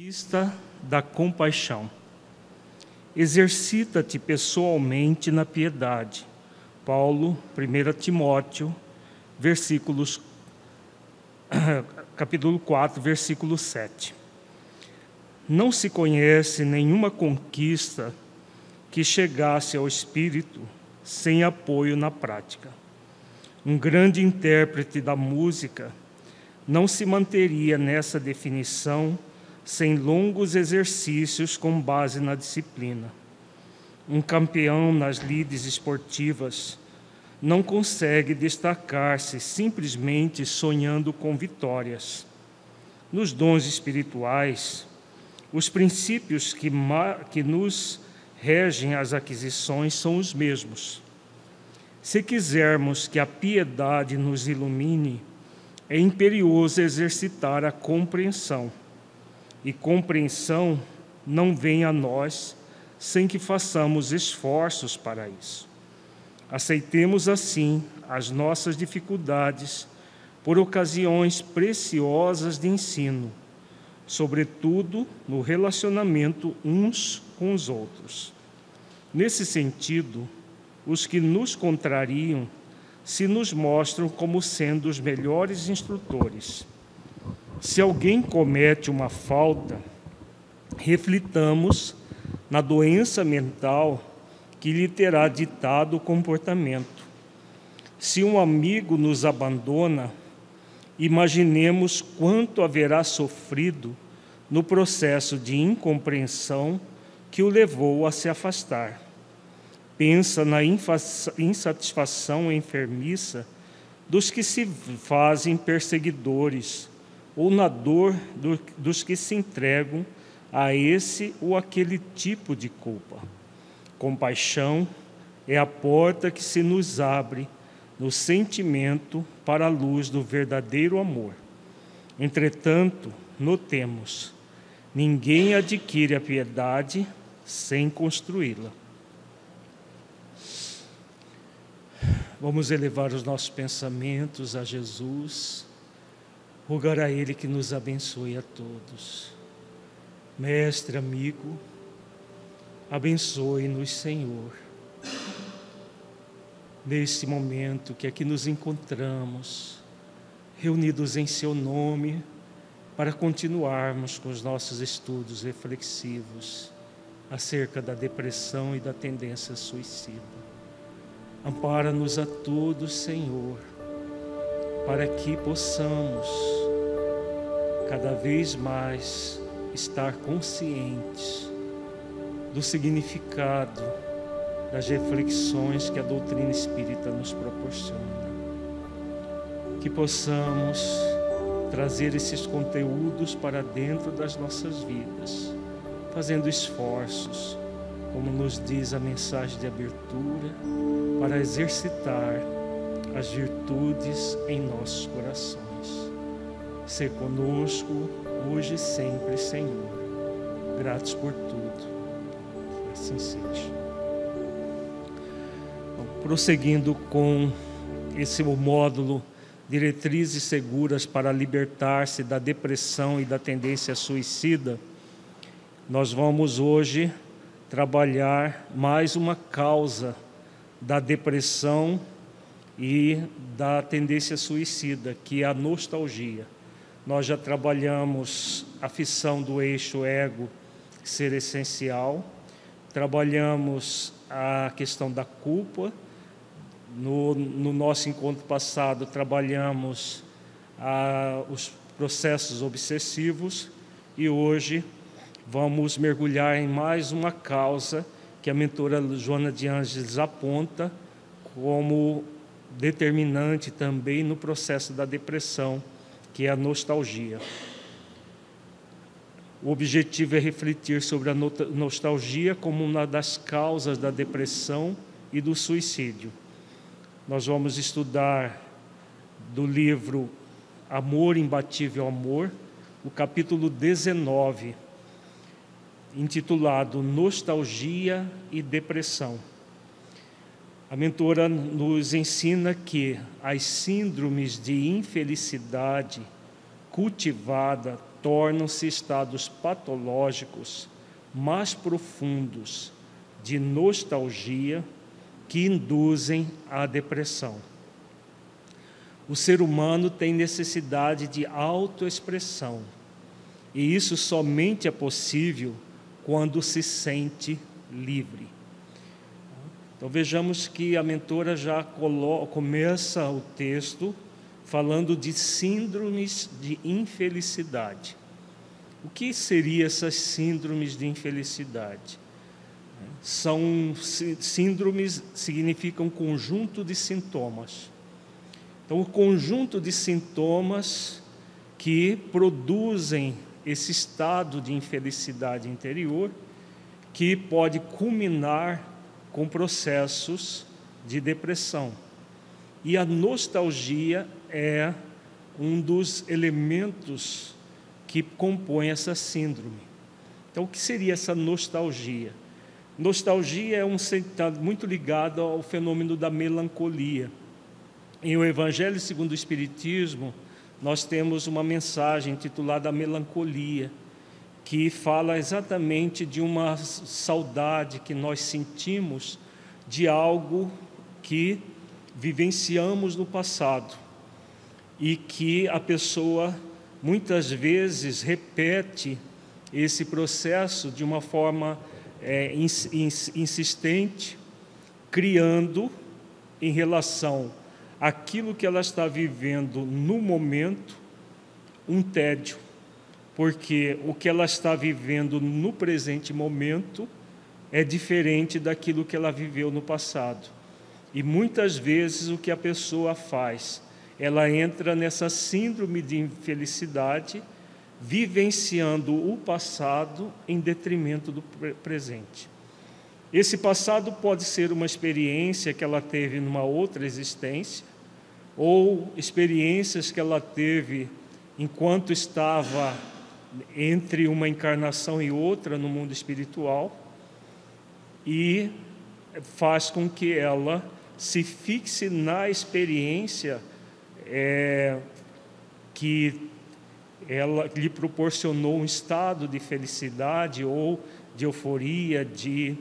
conquista da compaixão. Exercita-te pessoalmente na piedade. Paulo, 1 Timóteo, versículos, capítulo 4, versículo 7. Não se conhece nenhuma conquista que chegasse ao espírito sem apoio na prática. Um grande intérprete da música não se manteria nessa definição sem longos exercícios com base na disciplina. Um campeão nas lides esportivas não consegue destacar-se simplesmente sonhando com vitórias. Nos dons espirituais, os princípios que, que nos regem as aquisições são os mesmos. Se quisermos que a piedade nos ilumine, é imperioso exercitar a compreensão e compreensão não vem a nós sem que façamos esforços para isso. Aceitemos assim as nossas dificuldades por ocasiões preciosas de ensino, sobretudo no relacionamento uns com os outros. Nesse sentido, os que nos contrariam se nos mostram como sendo os melhores instrutores se alguém comete uma falta, reflitamos na doença mental que lhe terá ditado o comportamento. Se um amigo nos abandona, imaginemos quanto haverá sofrido no processo de incompreensão que o levou a se afastar. Pensa na insatisfação enfermiça dos que se fazem perseguidores ou na dor do, dos que se entregam a esse ou aquele tipo de culpa. Compaixão é a porta que se nos abre no sentimento para a luz do verdadeiro amor. Entretanto, notemos: ninguém adquire a piedade sem construí-la. Vamos elevar os nossos pensamentos a Jesus rogar a Ele que nos abençoe a todos. Mestre, amigo, abençoe-nos, Senhor, nesse momento que aqui nos encontramos, reunidos em Seu nome, para continuarmos com os nossos estudos reflexivos acerca da depressão e da tendência suicida. Ampara-nos a todos, Senhor, para que possamos cada vez mais estar conscientes do significado das reflexões que a doutrina espírita nos proporciona. Que possamos trazer esses conteúdos para dentro das nossas vidas, fazendo esforços, como nos diz a mensagem de abertura, para exercitar as virtudes em nossos corações ser conosco hoje e sempre, Senhor. Gratos por tudo. Assim seja. Bom, prosseguindo com esse módulo Diretrizes Seguras para Libertar-se da Depressão e da Tendência Suicida, nós vamos hoje trabalhar mais uma causa da depressão e da tendência suicida, que é a nostalgia. Nós já trabalhamos a fissão do eixo ego ser essencial, trabalhamos a questão da culpa. No, no nosso encontro passado, trabalhamos a, os processos obsessivos e hoje vamos mergulhar em mais uma causa que a mentora Joana de Ângeles aponta como determinante também no processo da depressão que é a nostalgia. O objetivo é refletir sobre a nostalgia como uma das causas da depressão e do suicídio. Nós vamos estudar do livro Amor Imbatível Amor, o capítulo 19, intitulado Nostalgia e Depressão. A mentora nos ensina que as síndromes de infelicidade cultivada tornam-se estados patológicos mais profundos de nostalgia que induzem à depressão. O ser humano tem necessidade de autoexpressão, e isso somente é possível quando se sente livre. Então vejamos que a mentora já começa o texto falando de síndromes de infelicidade. O que seriam essas síndromes de infelicidade? São síndromes significam um conjunto de sintomas. Então, o conjunto de sintomas que produzem esse estado de infelicidade interior, que pode culminar com processos de depressão. E a nostalgia é um dos elementos que compõem essa síndrome. Então, o que seria essa nostalgia? Nostalgia é um está muito ligado ao fenômeno da melancolia. Em O Evangelho segundo o Espiritismo, nós temos uma mensagem intitulada Melancolia, que fala exatamente de uma saudade que nós sentimos de algo que vivenciamos no passado e que a pessoa muitas vezes repete esse processo de uma forma é, ins, ins, insistente, criando em relação àquilo que ela está vivendo no momento um tédio, porque o que ela está vivendo no presente momento é diferente daquilo que ela viveu no passado. E muitas vezes o que a pessoa faz ela entra nessa síndrome de infelicidade, vivenciando o passado em detrimento do presente. Esse passado pode ser uma experiência que ela teve numa outra existência, ou experiências que ela teve enquanto estava entre uma encarnação e outra no mundo espiritual, e faz com que ela se fixe na experiência é, que ela lhe proporcionou um estado de felicidade ou de euforia, de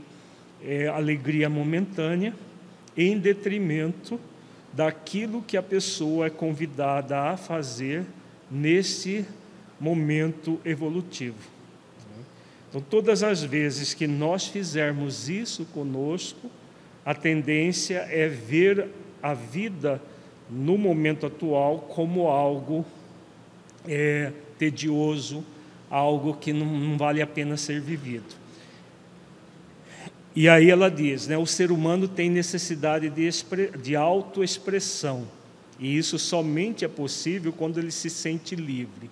é, alegria momentânea, em detrimento daquilo que a pessoa é convidada a fazer nesse momento evolutivo. Então, todas as vezes que nós fizermos isso conosco, a tendência é ver a vida no momento atual como algo é, tedioso, algo que não, não, vale a pena ser vivido. E aí ela diz, né, o ser humano tem necessidade de, de autoexpressão, e isso somente é possível quando ele se sente livre.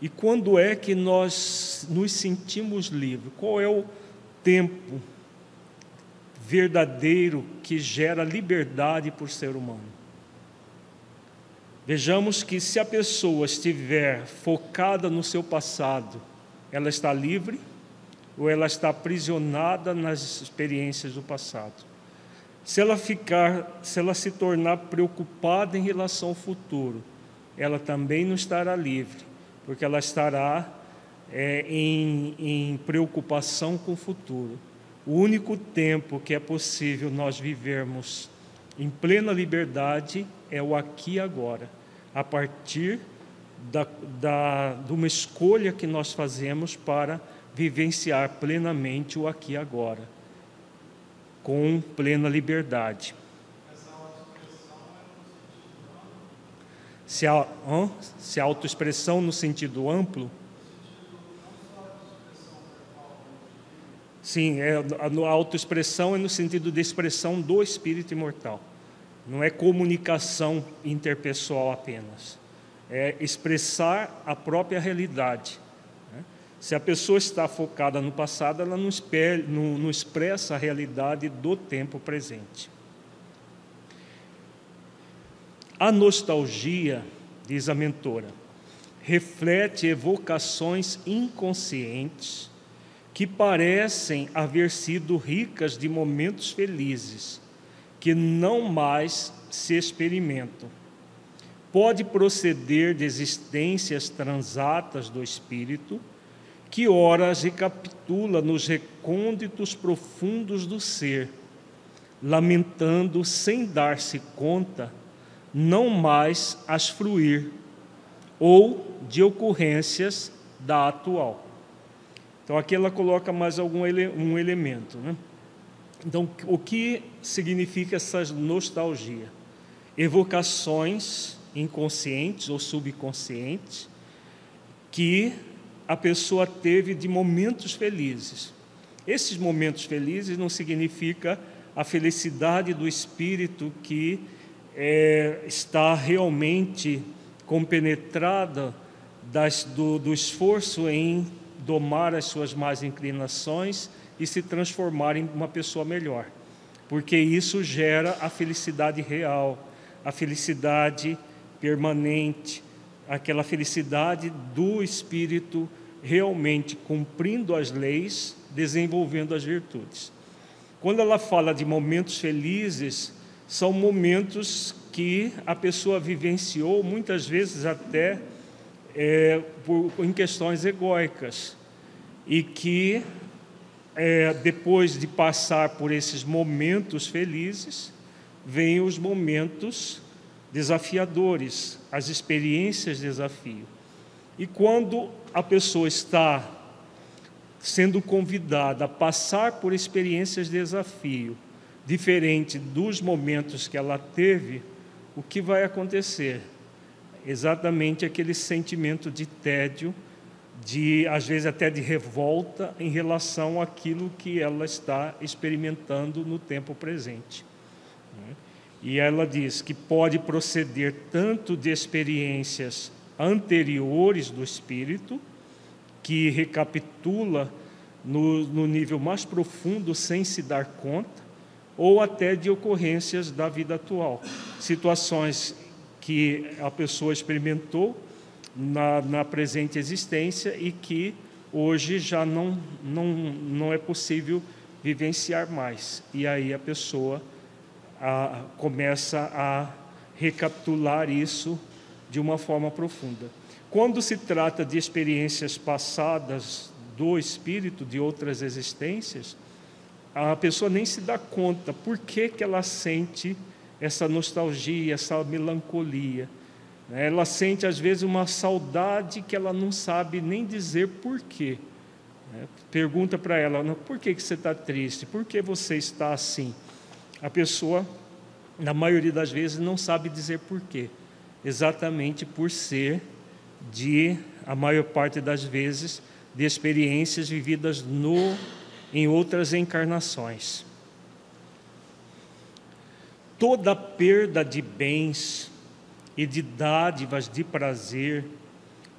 E quando é que nós nos sentimos livres? Qual é o tempo verdadeiro que gera liberdade por ser humano? Vejamos que se a pessoa estiver focada no seu passado, ela está livre ou ela está aprisionada nas experiências do passado. Se ela ficar, se ela se tornar preocupada em relação ao futuro, ela também não estará livre, porque ela estará é, em, em preocupação com o futuro. O único tempo que é possível nós vivermos em plena liberdade é o aqui e agora a partir da, da, de uma escolha que nós fazemos para vivenciar plenamente o aqui e agora, com plena liberdade. Se a, se a autoexpressão no sentido amplo. Sim, é, a autoexpressão é no sentido de expressão do espírito imortal. Não é comunicação interpessoal apenas. É expressar a própria realidade. Né? Se a pessoa está focada no passado, ela não, espere, não, não expressa a realidade do tempo presente. A nostalgia, diz a mentora, reflete evocações inconscientes que parecem haver sido ricas de momentos felizes que não mais se experimentam. pode proceder de existências transatas do espírito, que horas recapitula nos recônditos profundos do ser, lamentando sem dar-se conta, não mais as fruir, ou de ocorrências da atual. Então aqui ela coloca mais algum ele, um elemento. Né? Então, o que significa essa nostalgia? Evocações inconscientes ou subconscientes que a pessoa teve de momentos felizes. Esses momentos felizes não significa a felicidade do espírito que é, está realmente compenetrada das, do, do esforço em domar as suas más inclinações e se transformar em uma pessoa melhor, porque isso gera a felicidade real, a felicidade permanente, aquela felicidade do espírito realmente cumprindo as leis, desenvolvendo as virtudes. Quando ela fala de momentos felizes, são momentos que a pessoa vivenciou, muitas vezes até é, por, em questões egóicas, e que é, depois de passar por esses momentos felizes, vêm os momentos desafiadores, as experiências de desafio. E quando a pessoa está sendo convidada a passar por experiências de desafio, diferente dos momentos que ela teve, o que vai acontecer? Exatamente aquele sentimento de tédio, de às vezes até de revolta em relação àquilo que ela está experimentando no tempo presente. E ela diz que pode proceder tanto de experiências anteriores do espírito, que recapitula no, no nível mais profundo sem se dar conta, ou até de ocorrências da vida atual, situações que a pessoa experimentou na, na presente existência e que hoje já não, não, não é possível vivenciar mais. E aí a pessoa a, começa a recapitular isso de uma forma profunda. Quando se trata de experiências passadas do espírito, de outras existências, a pessoa nem se dá conta por que, que ela sente essa nostalgia, essa melancolia. Ela sente, às vezes, uma saudade que ela não sabe nem dizer por quê. Pergunta para ela: por que, que você está triste? Por que você está assim? A pessoa, na maioria das vezes, não sabe dizer porquê, exatamente por ser de, a maior parte das vezes, de experiências vividas no, em outras encarnações. Toda perda de bens e de dádivas de prazer,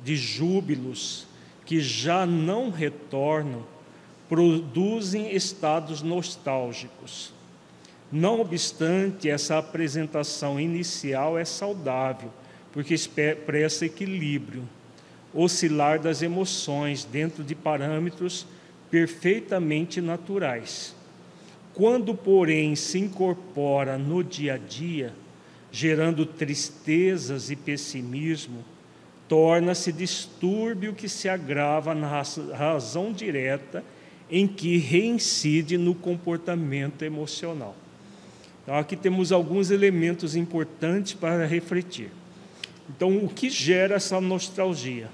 de júbilos que já não retornam, produzem estados nostálgicos não obstante, essa apresentação inicial é saudável, porque expressa equilíbrio, oscilar das emoções dentro de parâmetros perfeitamente naturais. Quando, porém, se incorpora no dia a dia, gerando tristezas e pessimismo, torna-se distúrbio que se agrava na razão direta em que reincide no comportamento emocional. Então, aqui temos alguns elementos importantes para refletir. Então, o que gera essa nostalgia?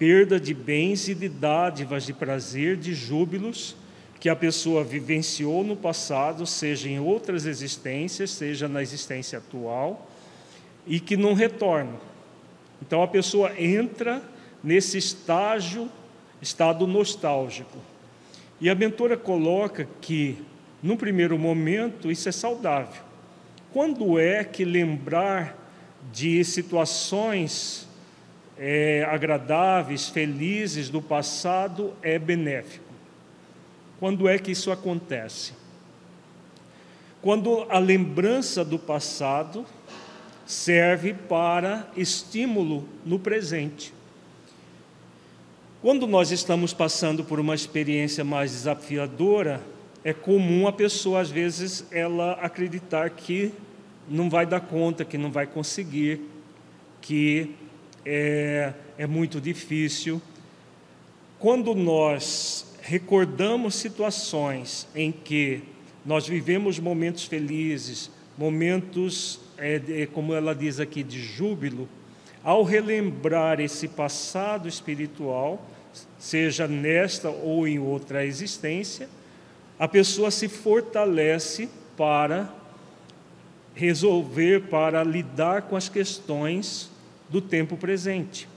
Perda de bens e de dádivas de prazer, de júbilos que a pessoa vivenciou no passado, seja em outras existências, seja na existência atual, e que não retornam. Então, a pessoa entra nesse estágio, estado nostálgico. E a mentora coloca que num primeiro momento, isso é saudável. Quando é que lembrar de situações é, agradáveis, felizes do passado é benéfico? Quando é que isso acontece? Quando a lembrança do passado serve para estímulo no presente. Quando nós estamos passando por uma experiência mais desafiadora, é comum a pessoa, às vezes, ela acreditar que não vai dar conta, que não vai conseguir, que é, é muito difícil. Quando nós recordamos situações em que nós vivemos momentos felizes, momentos, é, como ela diz aqui, de júbilo, ao relembrar esse passado espiritual, seja nesta ou em outra existência, a pessoa se fortalece para resolver, para lidar com as questões do tempo presente.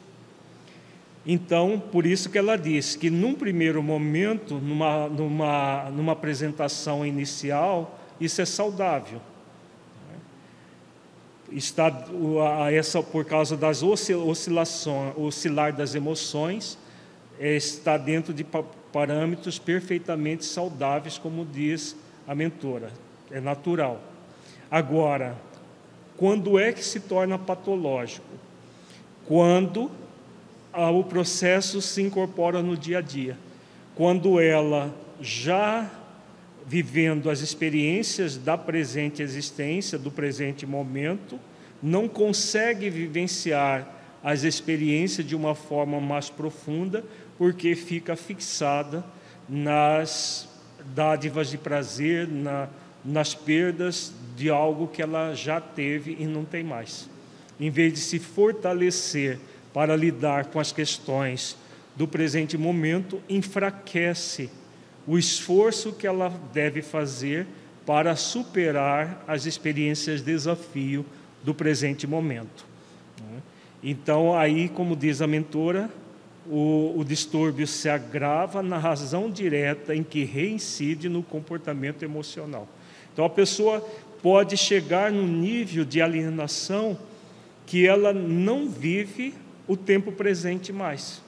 Então, por isso que ela diz que num primeiro momento, numa, numa, numa apresentação inicial, isso é saudável. Está essa por causa das oscilações, oscilar das emoções, é, está dentro de parâmetros perfeitamente saudáveis, como diz a mentora, é natural. Agora, quando é que se torna patológico? Quando o processo se incorpora no dia a dia. Quando ela já vivendo as experiências da presente existência, do presente momento, não consegue vivenciar as experiências de uma forma mais profunda, porque fica fixada nas dádivas de prazer, na, nas perdas de algo que ela já teve e não tem mais. Em vez de se fortalecer para lidar com as questões do presente momento, enfraquece o esforço que ela deve fazer para superar as experiências de desafio do presente momento. Então, aí, como diz a mentora, o, o distúrbio se agrava na razão direta em que reincide no comportamento emocional. Então, a pessoa pode chegar num nível de alienação que ela não vive o tempo presente mais.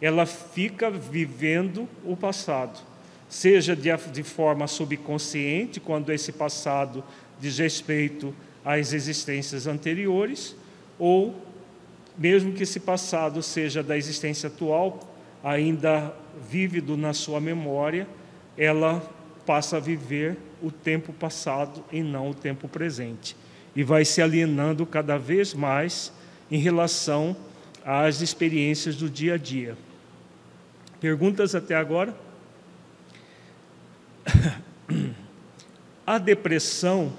Ela fica vivendo o passado, seja de, de forma subconsciente, quando esse passado diz respeito às existências anteriores, ou mesmo que esse passado seja da existência atual, ainda vívido na sua memória, ela passa a viver o tempo passado e não o tempo presente. E vai se alienando cada vez mais em relação às experiências do dia a dia. Perguntas até agora? A depressão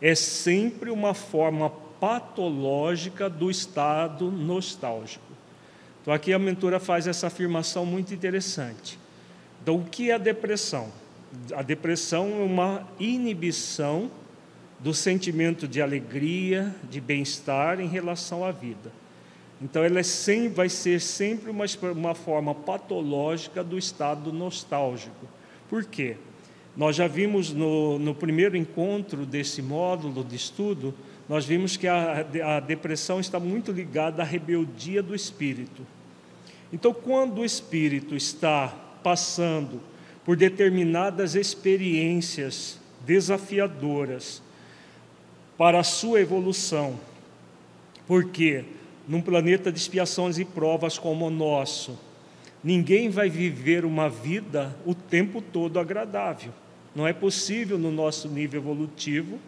é sempre uma forma patológica do estado nostálgico. Então, aqui a mentora faz essa afirmação muito interessante. Então, o que é a depressão? A depressão é uma inibição do sentimento de alegria, de bem-estar em relação à vida. Então, ela é vai ser sempre uma, uma forma patológica do estado nostálgico. Por quê? Nós já vimos no, no primeiro encontro desse módulo de estudo, nós vimos que a, a depressão está muito ligada à rebeldia do espírito. Então, quando o espírito está passando por determinadas experiências desafiadoras, para a sua evolução. Porque num planeta de expiações e provas como o nosso, ninguém vai viver uma vida o tempo todo agradável. Não é possível no nosso nível evolutivo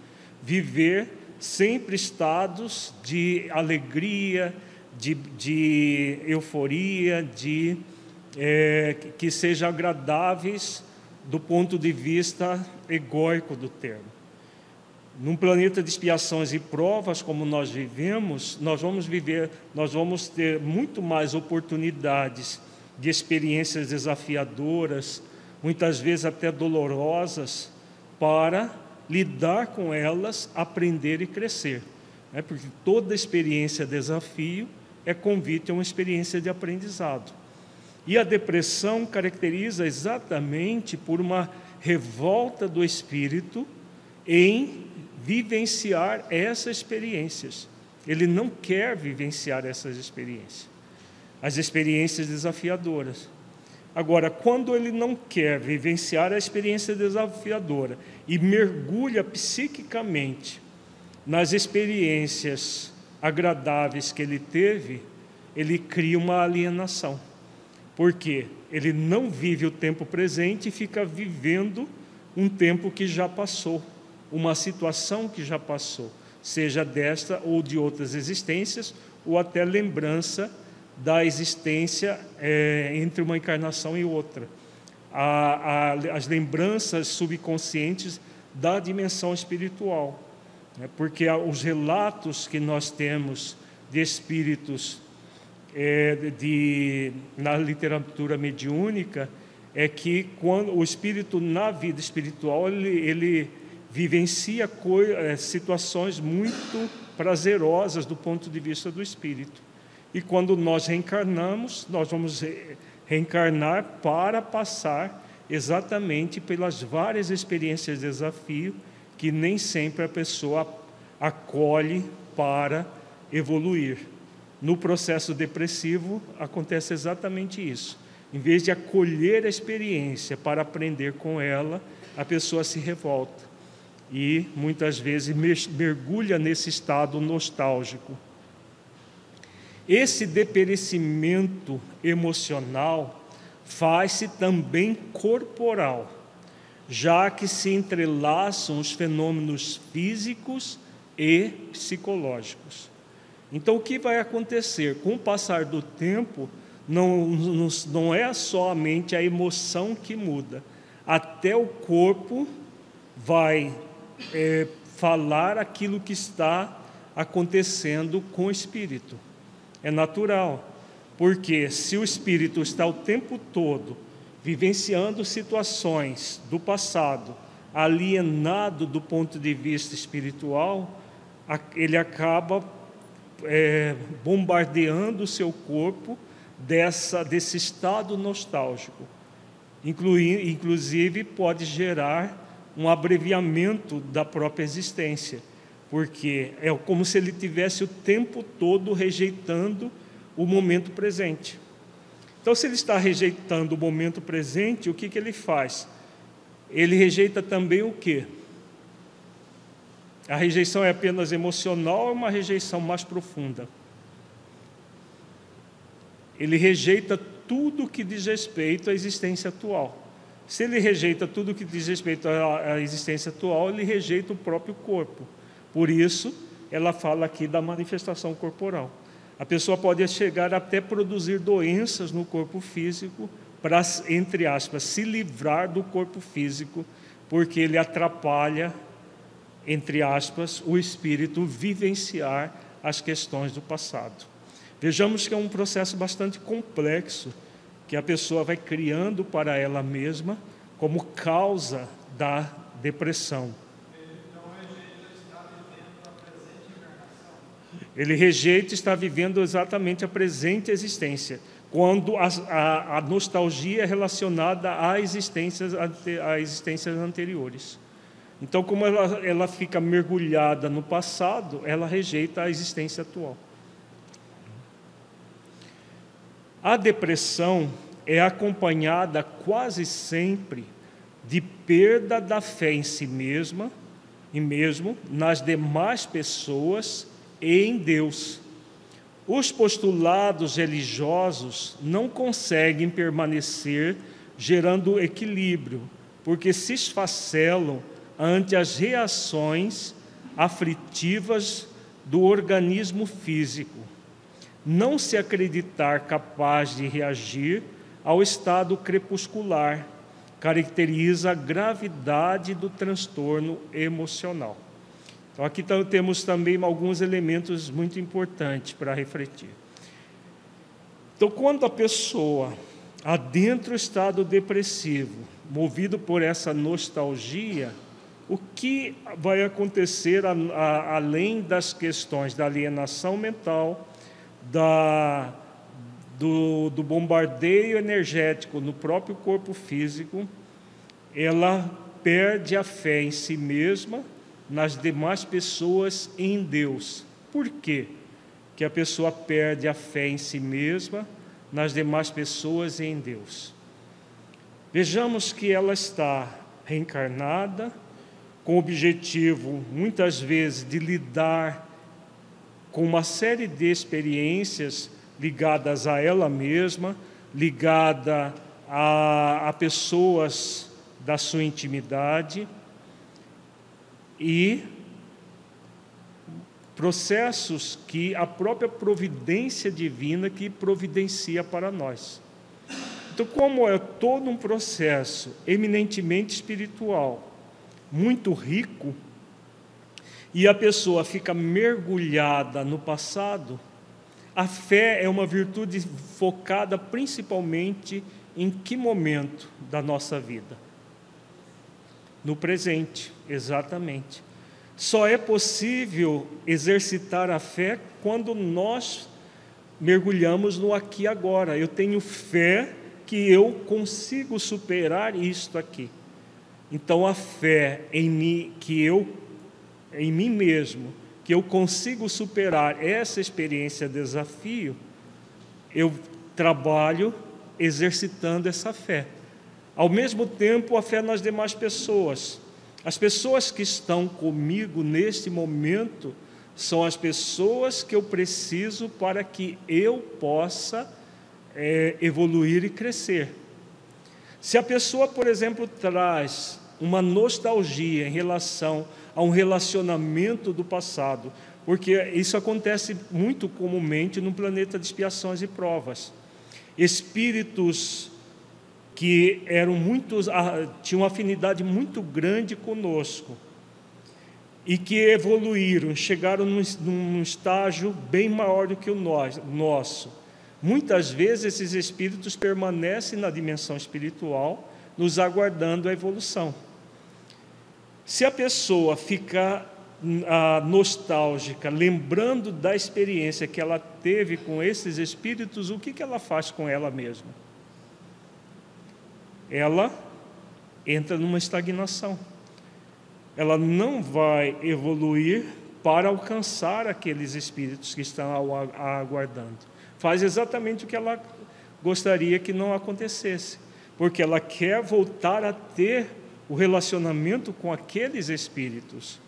viver sempre estados de alegria, de, de euforia, de é, que sejam agradáveis do ponto de vista egóico do termo. Num planeta de expiações e provas como nós vivemos, nós vamos viver, nós vamos ter muito mais oportunidades de experiências desafiadoras, muitas vezes até dolorosas, para lidar com elas, aprender e crescer. Né? Porque toda experiência desafio é convite a uma experiência de aprendizado. E a depressão caracteriza exatamente por uma revolta do espírito em vivenciar essas experiências. Ele não quer vivenciar essas experiências, as experiências desafiadoras. Agora, quando ele não quer vivenciar a experiência desafiadora e mergulha psiquicamente nas experiências agradáveis que ele teve, ele cria uma alienação. Porque ele não vive o tempo presente e fica vivendo um tempo que já passou uma situação que já passou. seja desta ou de outras existências, ou até lembrança da existência é, entre uma encarnação e outra. A, a, as lembranças subconscientes da dimensão espiritual. Né? Porque os relatos que nós temos de espíritos é, de, na literatura mediúnica é que quando o espírito na vida espiritual ele, ele vivencia é, situações muito prazerosas do ponto de vista do espírito. E quando nós reencarnamos, nós vamos reencarnar para passar exatamente pelas várias experiências de desafio que nem sempre a pessoa acolhe para evoluir. No processo depressivo acontece exatamente isso. Em vez de acolher a experiência para aprender com ela, a pessoa se revolta e muitas vezes mergulha nesse estado nostálgico. Esse deperecimento emocional faz-se também corporal, já que se entrelaçam os fenômenos físicos e psicológicos. Então, o que vai acontecer? Com o passar do tempo, não, não, não é somente a emoção que muda, até o corpo vai é, falar aquilo que está acontecendo com o espírito. É natural, porque se o espírito está o tempo todo vivenciando situações do passado, alienado do ponto de vista espiritual, ele acaba é, bombardeando o seu corpo dessa, desse estado nostálgico. Inclui, inclusive, pode gerar um abreviamento da própria existência, porque é como se ele tivesse o tempo todo rejeitando o momento presente. Então, se ele está rejeitando o momento presente, o que, que ele faz? Ele rejeita também o quê? A rejeição é apenas emocional ou é uma rejeição mais profunda? Ele rejeita tudo que diz respeito à existência atual. Se ele rejeita tudo que diz respeito à existência atual, ele rejeita o próprio corpo. Por isso, ela fala aqui da manifestação corporal. A pessoa pode chegar até produzir doenças no corpo físico para, entre aspas, se livrar do corpo físico, porque ele atrapalha entre aspas, o espírito vivenciar as questões do passado. Vejamos que é um processo bastante complexo que a pessoa vai criando para ela mesma como causa da depressão. Ele rejeita estar vivendo exatamente a presente existência, quando a, a, a nostalgia é relacionada a existências, a existências anteriores. Então, como ela, ela fica mergulhada no passado, ela rejeita a existência atual. A depressão é acompanhada quase sempre de perda da fé em si mesma e mesmo nas demais pessoas e em Deus. Os postulados religiosos não conseguem permanecer gerando equilíbrio, porque se esfacelam ante as reações aflitivas do organismo físico. Não se acreditar capaz de reagir ao estado crepuscular caracteriza a gravidade do transtorno emocional. Então, aqui temos também alguns elementos muito importantes para refletir. Então, quando a pessoa adentra o estado depressivo, movido por essa nostalgia, o que vai acontecer a, a, além das questões da alienação mental, da, do, do bombardeio energético no próprio corpo físico, ela perde a fé em si mesma, nas demais pessoas e em Deus. Por quê? Que a pessoa perde a fé em si mesma, nas demais pessoas e em Deus. Vejamos que ela está reencarnada, com o objetivo, muitas vezes, de lidar com uma série de experiências ligadas a ela mesma, ligada a, a pessoas da sua intimidade e processos que a própria providência divina que providencia para nós. Então, como é todo um processo eminentemente espiritual, muito rico, e a pessoa fica mergulhada no passado, a fé é uma virtude focada principalmente em que momento da nossa vida? No presente, exatamente. Só é possível exercitar a fé quando nós mergulhamos no aqui e agora. Eu tenho fé que eu consigo superar isto aqui. Então a fé em mim que eu em mim mesmo, que eu consigo superar essa experiência desafio, eu trabalho exercitando essa fé. Ao mesmo tempo, a fé nas demais pessoas. As pessoas que estão comigo neste momento são as pessoas que eu preciso para que eu possa é, evoluir e crescer. Se a pessoa, por exemplo, traz uma nostalgia em relação a um relacionamento do passado, porque isso acontece muito comumente no planeta de expiações e provas. Espíritos que eram muitos, ah, tinham uma afinidade muito grande conosco e que evoluíram, chegaram num, num estágio bem maior do que o nosso. Muitas vezes esses espíritos permanecem na dimensão espiritual, nos aguardando a evolução. Se a pessoa ficar ah, nostálgica, lembrando da experiência que ela teve com esses espíritos, o que, que ela faz com ela mesma? ela entra numa estagnação. Ela não vai evoluir para alcançar aqueles espíritos que estão aguardando. Faz exatamente o que ela gostaria que não acontecesse, porque ela quer voltar a ter o relacionamento com aqueles espíritos,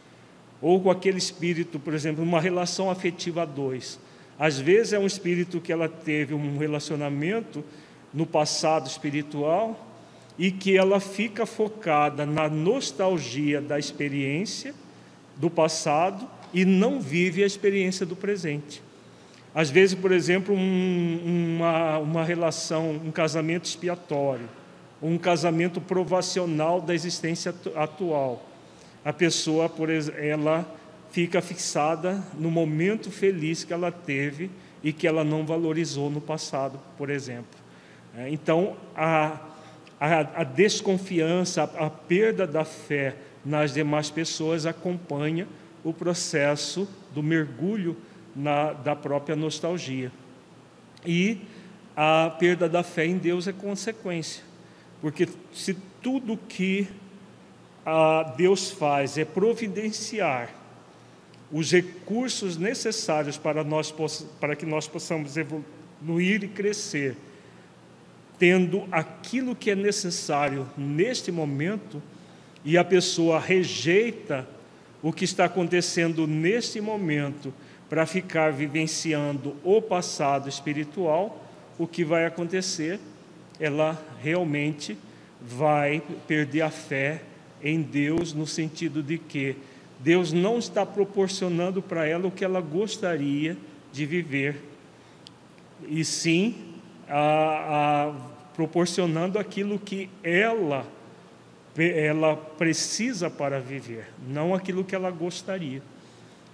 ou com aquele espírito, por exemplo, uma relação afetiva a dois. Às vezes é um espírito que ela teve um relacionamento no passado espiritual e que ela fica focada na nostalgia da experiência do passado e não vive a experiência do presente. Às vezes, por exemplo, um, uma, uma relação, um casamento expiatório, um casamento provacional da existência atual. A pessoa, por ela fica fixada no momento feliz que ela teve e que ela não valorizou no passado, por exemplo. É, então, a, a, a desconfiança, a, a perda da fé nas demais pessoas acompanha o processo do mergulho na, da própria nostalgia. E a perda da fé em Deus é consequência, porque se tudo que a Deus faz é providenciar os recursos necessários para, nós, para que nós possamos evoluir e crescer, tendo aquilo que é necessário neste momento e a pessoa rejeita o que está acontecendo neste momento para ficar vivenciando o passado espiritual, o que vai acontecer? Ela realmente vai perder a fé em Deus, no sentido de que Deus não está proporcionando para ela o que ela gostaria de viver, e sim a, a proporcionando aquilo que ela ela precisa para viver, não aquilo que ela gostaria.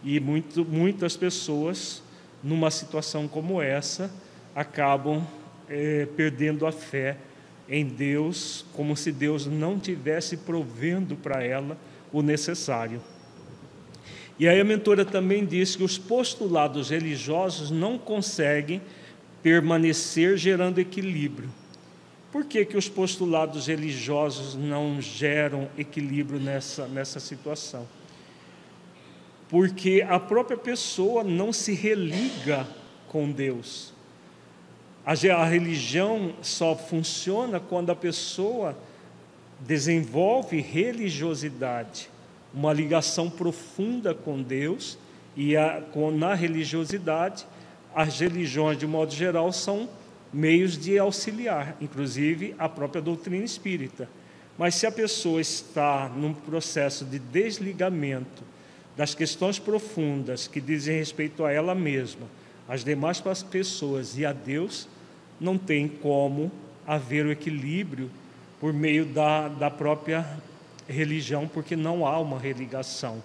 E muito, muitas pessoas, numa situação como essa, acabam é, perdendo a fé em Deus, como se Deus não tivesse provendo para ela o necessário. E aí a mentora também diz que os postulados religiosos não conseguem permanecer gerando equilíbrio. Por que, que os postulados religiosos não geram equilíbrio nessa, nessa situação? Porque a própria pessoa não se religa com Deus. A, religião só funciona quando a pessoa desenvolve religiosidade, uma ligação profunda com Deus, e a, com, na religiosidade, as religiões, de modo geral, são meios de auxiliar, inclusive a própria doutrina espírita. Mas se a pessoa está num processo de desligamento das questões profundas que dizem respeito a ela mesma, às demais pessoas e a Deus, não tem como haver o equilíbrio por meio da, da própria religião, porque não há uma religação.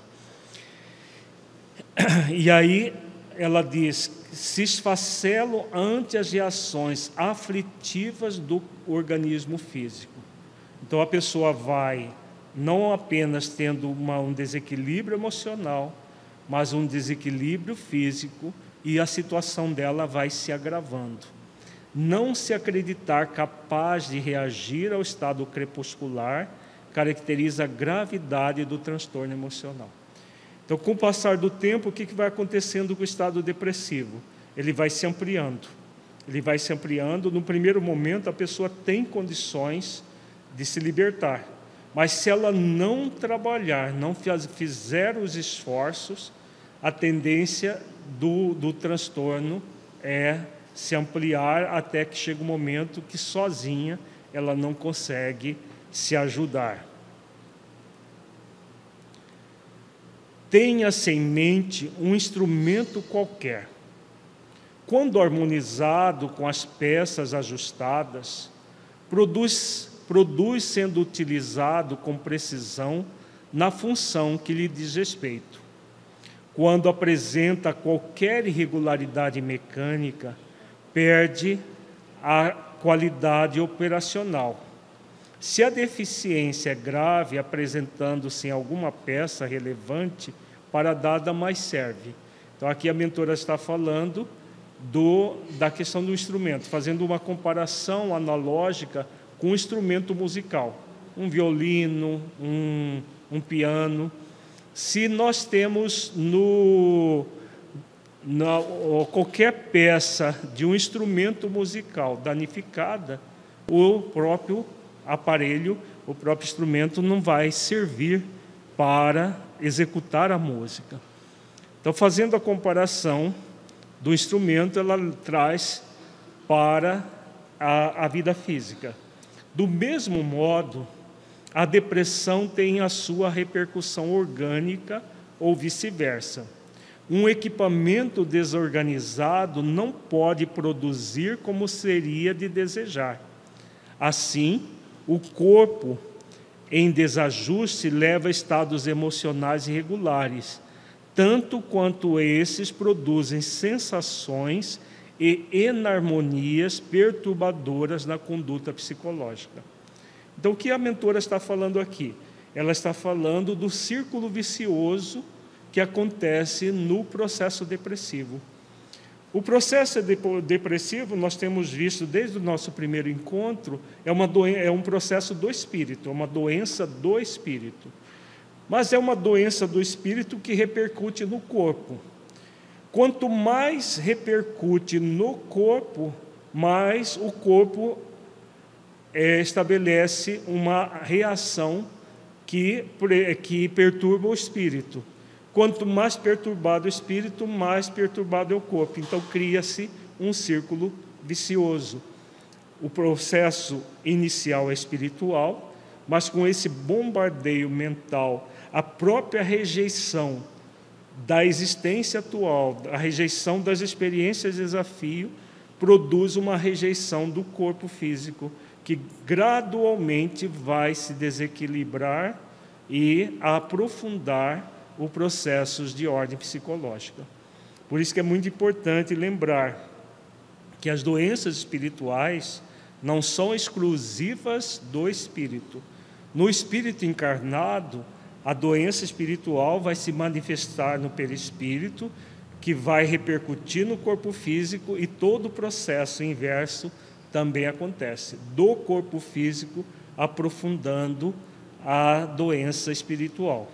E aí ela diz: se esfacelo ante as reações aflitivas do organismo físico. Então a pessoa vai não apenas tendo uma, um desequilíbrio emocional, mas um desequilíbrio físico e a situação dela vai se agravando. Não se acreditar capaz de reagir ao estado crepuscular caracteriza a gravidade do transtorno emocional. Então, com o passar do tempo, o que vai acontecendo com o estado depressivo? Ele vai se ampliando. Ele vai se ampliando. No primeiro momento, a pessoa tem condições de se libertar. Mas se ela não trabalhar, não fizer os esforços, a tendência do, do transtorno é se ampliar até que chega um momento que sozinha ela não consegue se ajudar. Tenha-se em mente um instrumento qualquer. Quando harmonizado com as peças ajustadas, produz, produz sendo utilizado com precisão na função que lhe diz respeito. Quando apresenta qualquer irregularidade mecânica, perde a qualidade operacional. Se a deficiência é grave, apresentando-se em alguma peça relevante, para dada mais serve. Então, aqui a mentora está falando do, da questão do instrumento, fazendo uma comparação analógica com um instrumento musical, um violino, um, um piano. Se nós temos no, na, qualquer peça de um instrumento musical danificada, o próprio aparelho, o próprio instrumento não vai servir para executar a música. Então, fazendo a comparação do instrumento, ela traz para a, a vida física. Do mesmo modo, a depressão tem a sua repercussão orgânica ou vice-versa. Um equipamento desorganizado não pode produzir como seria de desejar. Assim, o corpo em desajuste leva a estados emocionais irregulares, tanto quanto esses produzem sensações e enarmonias perturbadoras na conduta psicológica. Então, o que a mentora está falando aqui? Ela está falando do círculo vicioso que acontece no processo depressivo. O processo depressivo, nós temos visto desde o nosso primeiro encontro, é, uma é um processo do espírito, é uma doença do espírito. Mas é uma doença do espírito que repercute no corpo. Quanto mais repercute no corpo, mais o corpo é, estabelece uma reação que, que perturba o espírito. Quanto mais perturbado o espírito, mais perturbado é o corpo. Então cria-se um círculo vicioso. O processo inicial é espiritual, mas com esse bombardeio mental, a própria rejeição da existência atual, a rejeição das experiências de desafio, produz uma rejeição do corpo físico que gradualmente vai se desequilibrar e aprofundar os processos de ordem psicológica. Por isso que é muito importante lembrar que as doenças espirituais não são exclusivas do espírito. No espírito encarnado, a doença espiritual vai se manifestar no perispírito, que vai repercutir no corpo físico e todo o processo inverso também acontece, do corpo físico aprofundando a doença espiritual.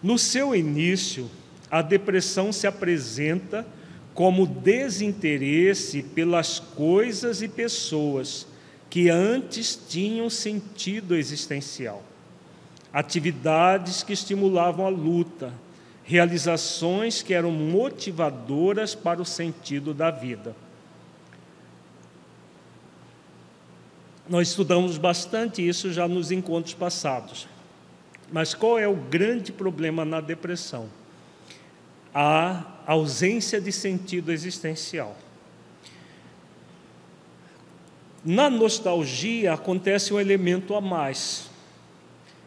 No seu início, a depressão se apresenta como desinteresse pelas coisas e pessoas que antes tinham sentido existencial, atividades que estimulavam a luta, realizações que eram motivadoras para o sentido da vida. Nós estudamos bastante isso já nos encontros passados. Mas qual é o grande problema na depressão? A ausência de sentido existencial. Na nostalgia acontece um elemento a mais.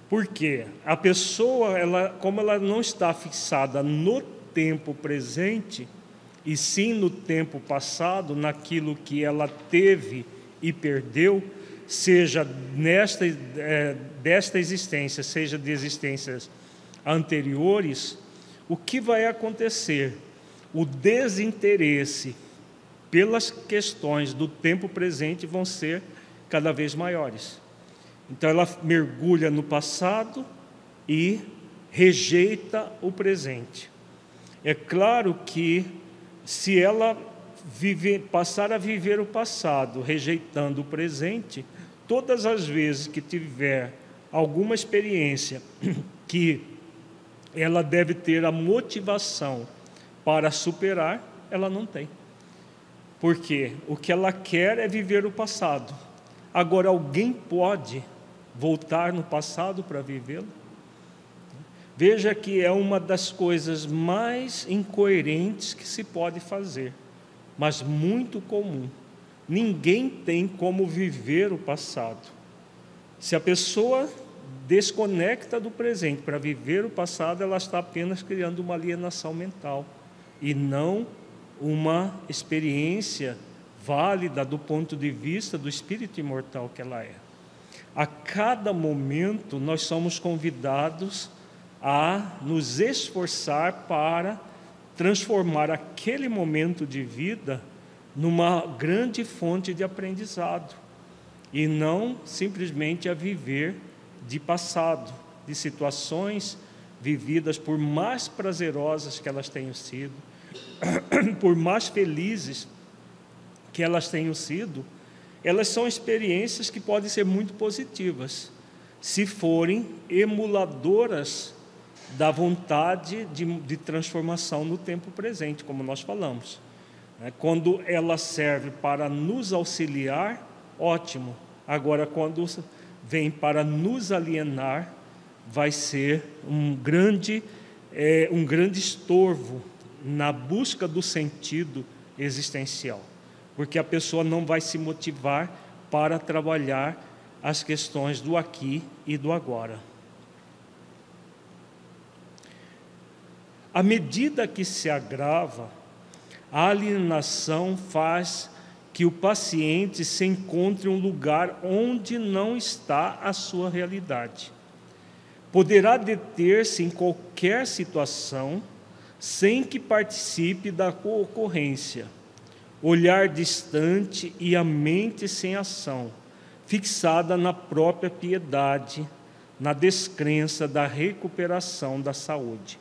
Porque a pessoa, ela, como ela não está fixada no tempo presente, e sim no tempo passado, naquilo que ela teve e perdeu, seja nesta, é, desta existência, seja de existências anteriores, o que vai acontecer? O desinteresse pelas questões do tempo presente vão ser cada vez maiores. Então ela mergulha no passado e rejeita o presente. É claro que se ela viver, passar a viver o passado, rejeitando o presente, todas as vezes que tiver alguma experiência que ela deve ter a motivação para superar, ela não tem. Porque o que ela quer é viver o passado. Agora, alguém pode voltar no passado para vivê-lo? Veja que é uma das coisas mais incoerentes que se pode fazer, mas muito comum. Ninguém tem como viver o passado. Se a pessoa desconecta do presente para viver o passado, ela está apenas criando uma alienação mental e não uma experiência válida do ponto de vista do espírito imortal que ela é. A cada momento nós somos convidados a nos esforçar para transformar aquele momento de vida numa grande fonte de aprendizado e não simplesmente a viver de passado, de situações vividas por mais prazerosas que elas tenham sido, por mais felizes que elas tenham sido, elas são experiências que podem ser muito positivas, se forem emuladoras da vontade de, de transformação no tempo presente, como nós falamos. Né? Quando ela serve para nos auxiliar, ótimo. Agora, quando vem para nos alienar, vai ser um grande, é, um grande estorvo na busca do sentido existencial, porque a pessoa não vai se motivar para trabalhar as questões do aqui e do agora. À medida que se agrava, a alienação faz que o paciente se encontre um lugar onde não está a sua realidade. Poderá deter-se em qualquer situação sem que participe da ocorrência, olhar distante e a mente sem ação, fixada na própria piedade, na descrença da recuperação da saúde.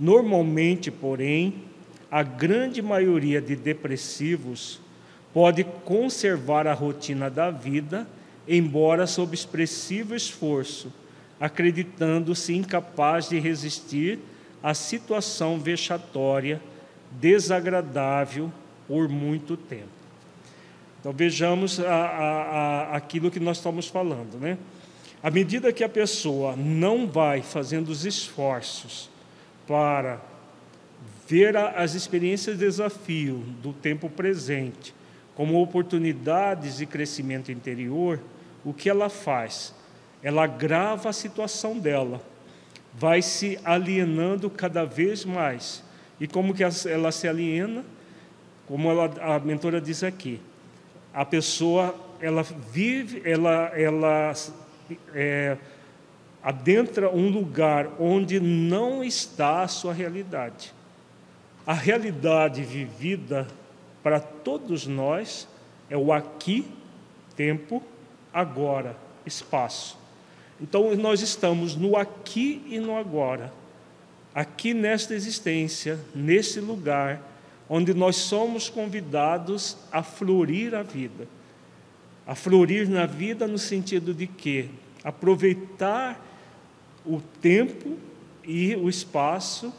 Normalmente, porém, a grande maioria de depressivos pode conservar a rotina da vida, embora sob expressivo esforço, acreditando-se incapaz de resistir à situação vexatória, desagradável por muito tempo. Então vejamos a, a, a, aquilo que nós estamos falando, né? À medida que a pessoa não vai fazendo os esforços para ver as experiências de desafio do tempo presente como oportunidades de crescimento interior, o que ela faz? Ela agrava a situação dela, vai se alienando cada vez mais. E como que ela se aliena? Como ela, a mentora diz aqui, a pessoa ela vive, ela, ela é, adentra um lugar onde não está a sua realidade. A realidade vivida para todos nós é o aqui, tempo, agora, espaço. Então nós estamos no aqui e no agora. Aqui nesta existência, nesse lugar onde nós somos convidados a florir a vida. A florir na vida no sentido de que aproveitar o tempo e o espaço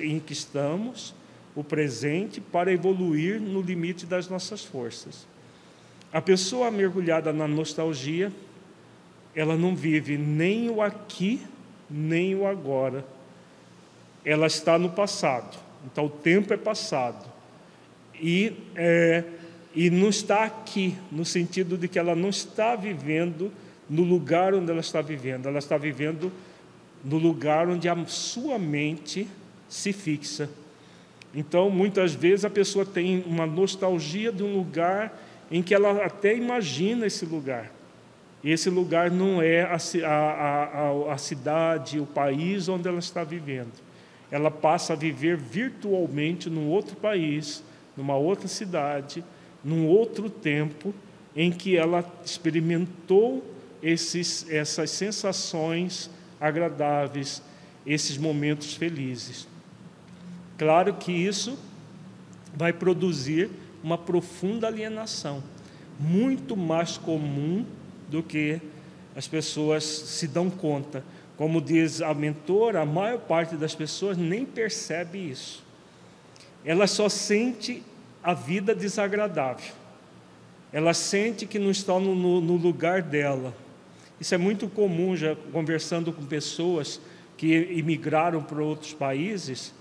em que estamos, o presente, para evoluir no limite das nossas forças. A pessoa mergulhada na nostalgia, ela não vive nem o aqui nem o agora. Ela está no passado. Então o tempo é passado. E, é, e não está aqui, no sentido de que ela não está vivendo no lugar onde ela está vivendo, ela está vivendo no lugar onde a sua mente se fixa. Então, muitas vezes a pessoa tem uma nostalgia de um lugar em que ela até imagina esse lugar. Esse lugar não é a, a, a, a cidade, o país onde ela está vivendo. Ela passa a viver virtualmente num outro país, numa outra cidade, num outro tempo, em que ela experimentou esses, essas sensações agradáveis, esses momentos felizes. Claro que isso vai produzir uma profunda alienação, muito mais comum do que as pessoas se dão conta. Como diz a mentora, a maior parte das pessoas nem percebe isso. Ela só sente a vida desagradável. Ela sente que não está no, no, no lugar dela. Isso é muito comum, já conversando com pessoas que imigraram para outros países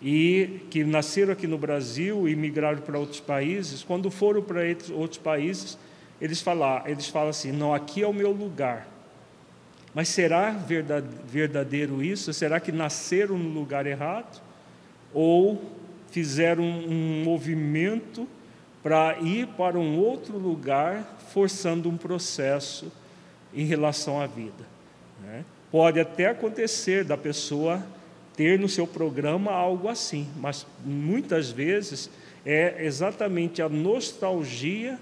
e que nasceram aqui no Brasil e migraram para outros países. Quando foram para outros países, eles falam, eles falam assim: não, aqui é o meu lugar. Mas será verdadeiro isso? Será que nasceram no lugar errado? Ou fizeram um movimento para ir para um outro lugar, forçando um processo em relação à vida? Né? Pode até acontecer da pessoa ter no seu programa algo assim, mas muitas vezes é exatamente a nostalgia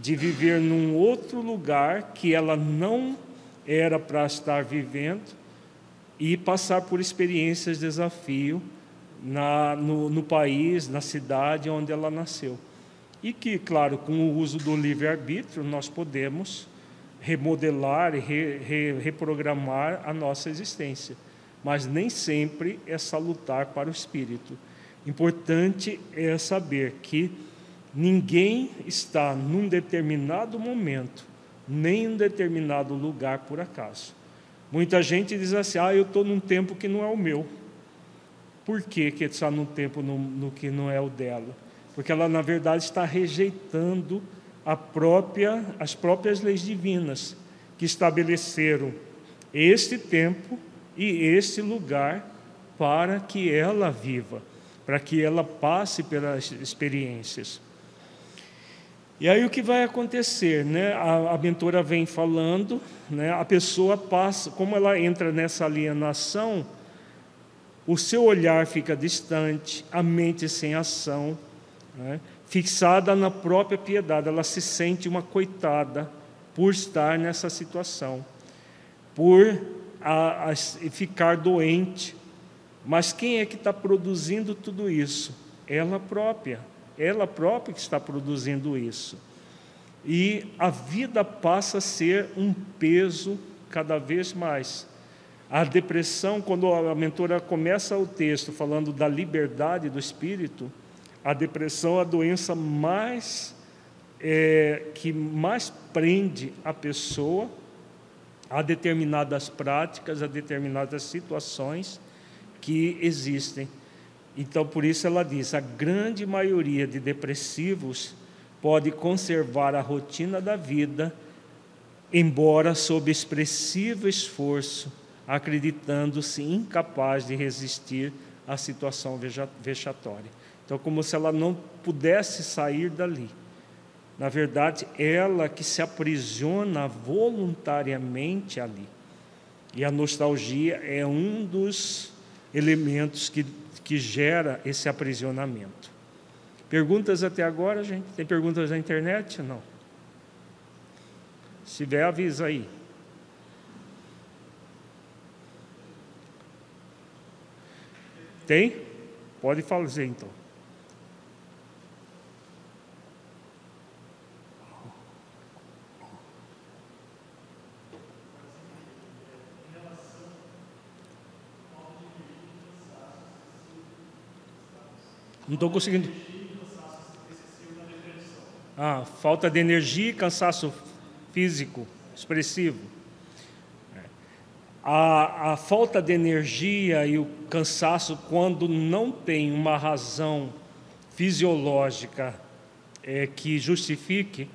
de viver num outro lugar que ela não era para estar vivendo e passar por experiências de desafio na, no, no, país, na cidade onde ela nasceu. E que, claro, com o uso do livre-arbítrio, nós podemos remodelar e re, re, reprogramar a nossa existência. Mas nem sempre é salutar para o espírito. Importante é saber que Ninguém está num determinado momento, nem em um determinado lugar por acaso. Muita gente diz assim: ah, eu estou num tempo que não é o meu. Por que, que está num tempo no, no que não é o dela? Porque ela, na verdade, está rejeitando própria, as próprias leis divinas que estabeleceram este tempo e este lugar para que ela viva, para que ela passe pelas experiências. E aí o que vai acontecer, né? A, a mentora vem falando, né? A pessoa passa, como ela entra nessa alienação, o seu olhar fica distante, a mente sem ação, né? fixada na própria piedade, ela se sente uma coitada por estar nessa situação, por a, a ficar doente. Mas quem é que está produzindo tudo isso? Ela própria ela própria que está produzindo isso. E a vida passa a ser um peso cada vez mais. A depressão, quando a mentora começa o texto falando da liberdade do espírito, a depressão é a doença mais é, que mais prende a pessoa a determinadas práticas, a determinadas situações que existem. Então, por isso ela diz: a grande maioria de depressivos pode conservar a rotina da vida, embora sob expressivo esforço, acreditando-se incapaz de resistir à situação vexatória. Então, como se ela não pudesse sair dali. Na verdade, ela que se aprisiona voluntariamente ali. E a nostalgia é um dos elementos que que gera esse aprisionamento. Perguntas até agora, gente? Tem perguntas na internet? Não. Se tiver, avisa aí. Tem? Pode fazer então. Não estou conseguindo. Ah, falta de energia e cansaço físico expressivo. É. A, a falta de energia e o cansaço, quando não tem uma razão fisiológica é, que justifique,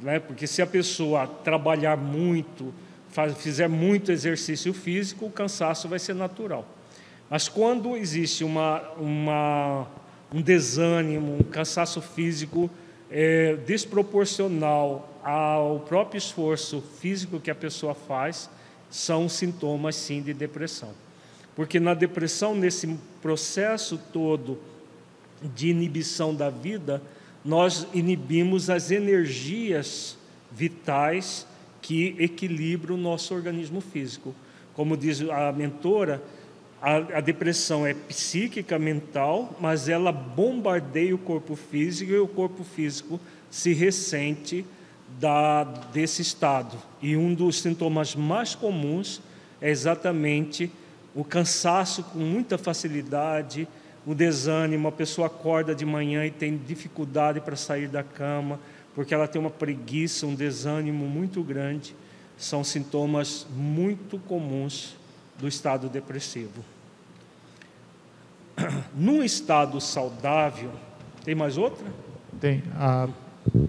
né? porque se a pessoa trabalhar muito, faz, fizer muito exercício físico, o cansaço vai ser natural. Mas quando existe uma, uma, um desânimo, um cansaço físico é, desproporcional ao próprio esforço físico que a pessoa faz, são sintomas sim de depressão. Porque na depressão, nesse processo todo de inibição da vida, nós inibimos as energias vitais que equilibram o nosso organismo físico. Como diz a mentora, a, a, depressão é psíquica, mental, mas ela bombardeia o corpo físico e o corpo físico se ressente da, desse estado. E um dos sintomas mais comuns é exatamente o cansaço com muita facilidade, o desânimo, a pessoa acorda de manhã e tem dificuldade para sair da cama, porque ela tem uma preguiça, um desânimo muito grande. São sintomas muito comuns do estado depressivo. Num estado saudável, tem mais outra? Tem. A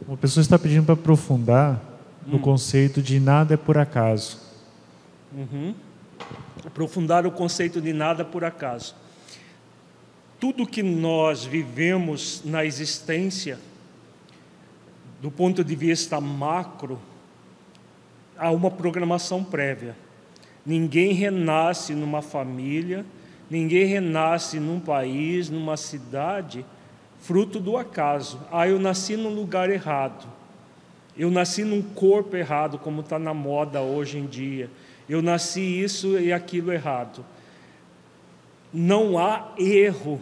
uma pessoa está pedindo para aprofundar no hum. conceito de nada é por acaso. Uhum. Aprofundar o conceito de nada por acaso. Tudo que nós vivemos na existência, do ponto de vista macro, há uma programação prévia. Ninguém renasce numa família, ninguém renasce num país, numa cidade fruto do acaso. Ah, eu nasci num lugar errado. Eu nasci num corpo errado, como está na moda hoje em dia. Eu nasci isso e aquilo errado. Não há erro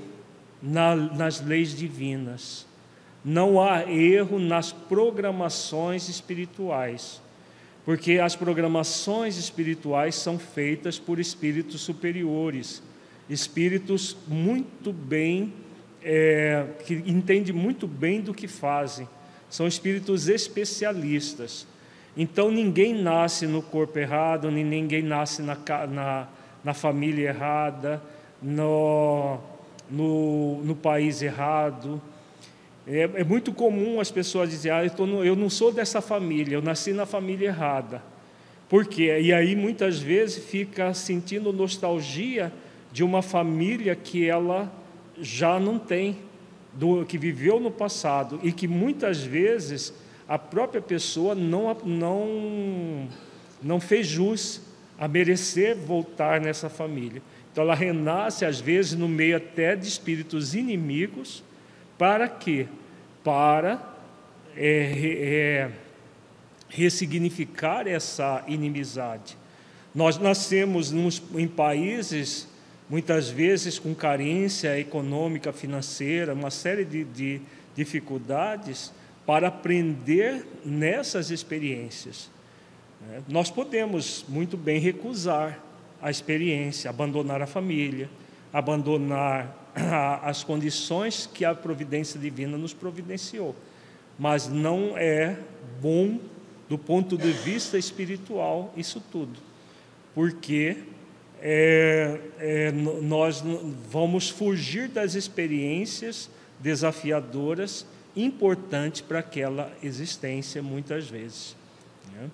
na, nas leis divinas. Não há erro nas programações espirituais. Porque as programações espirituais são feitas por espíritos superiores, espíritos muito bem é, que entende muito bem do que fazem, são espíritos especialistas. Então ninguém nasce no corpo errado, nem ninguém nasce na, na, na família errada, no, no, no país errado. É, é, muito comum as pessoas dizerem: ah, eu, no, eu não sou dessa família, eu nasci na família errada. Por quê? E aí muitas vezes fica sentindo nostalgia de uma família que ela já não tem, do que viveu no passado e que muitas vezes a própria pessoa não, não, não fez jus a merecer voltar nessa família. Então ela renasce, às vezes, no meio até de espíritos inimigos, para quê? Para é, é, ressignificar essa inimizade. Nós nascemos nos, em países muitas vezes com carência econômica, financeira, uma série de, de dificuldades, para aprender nessas experiências. Né? Nós podemos muito bem recusar a experiência, abandonar a família, abandonar as condições que a providência divina nos providenciou, mas não é bom do ponto de vista espiritual isso tudo, porque é, é, nós vamos fugir das experiências desafiadoras importantes para aquela existência, muitas vezes. Né?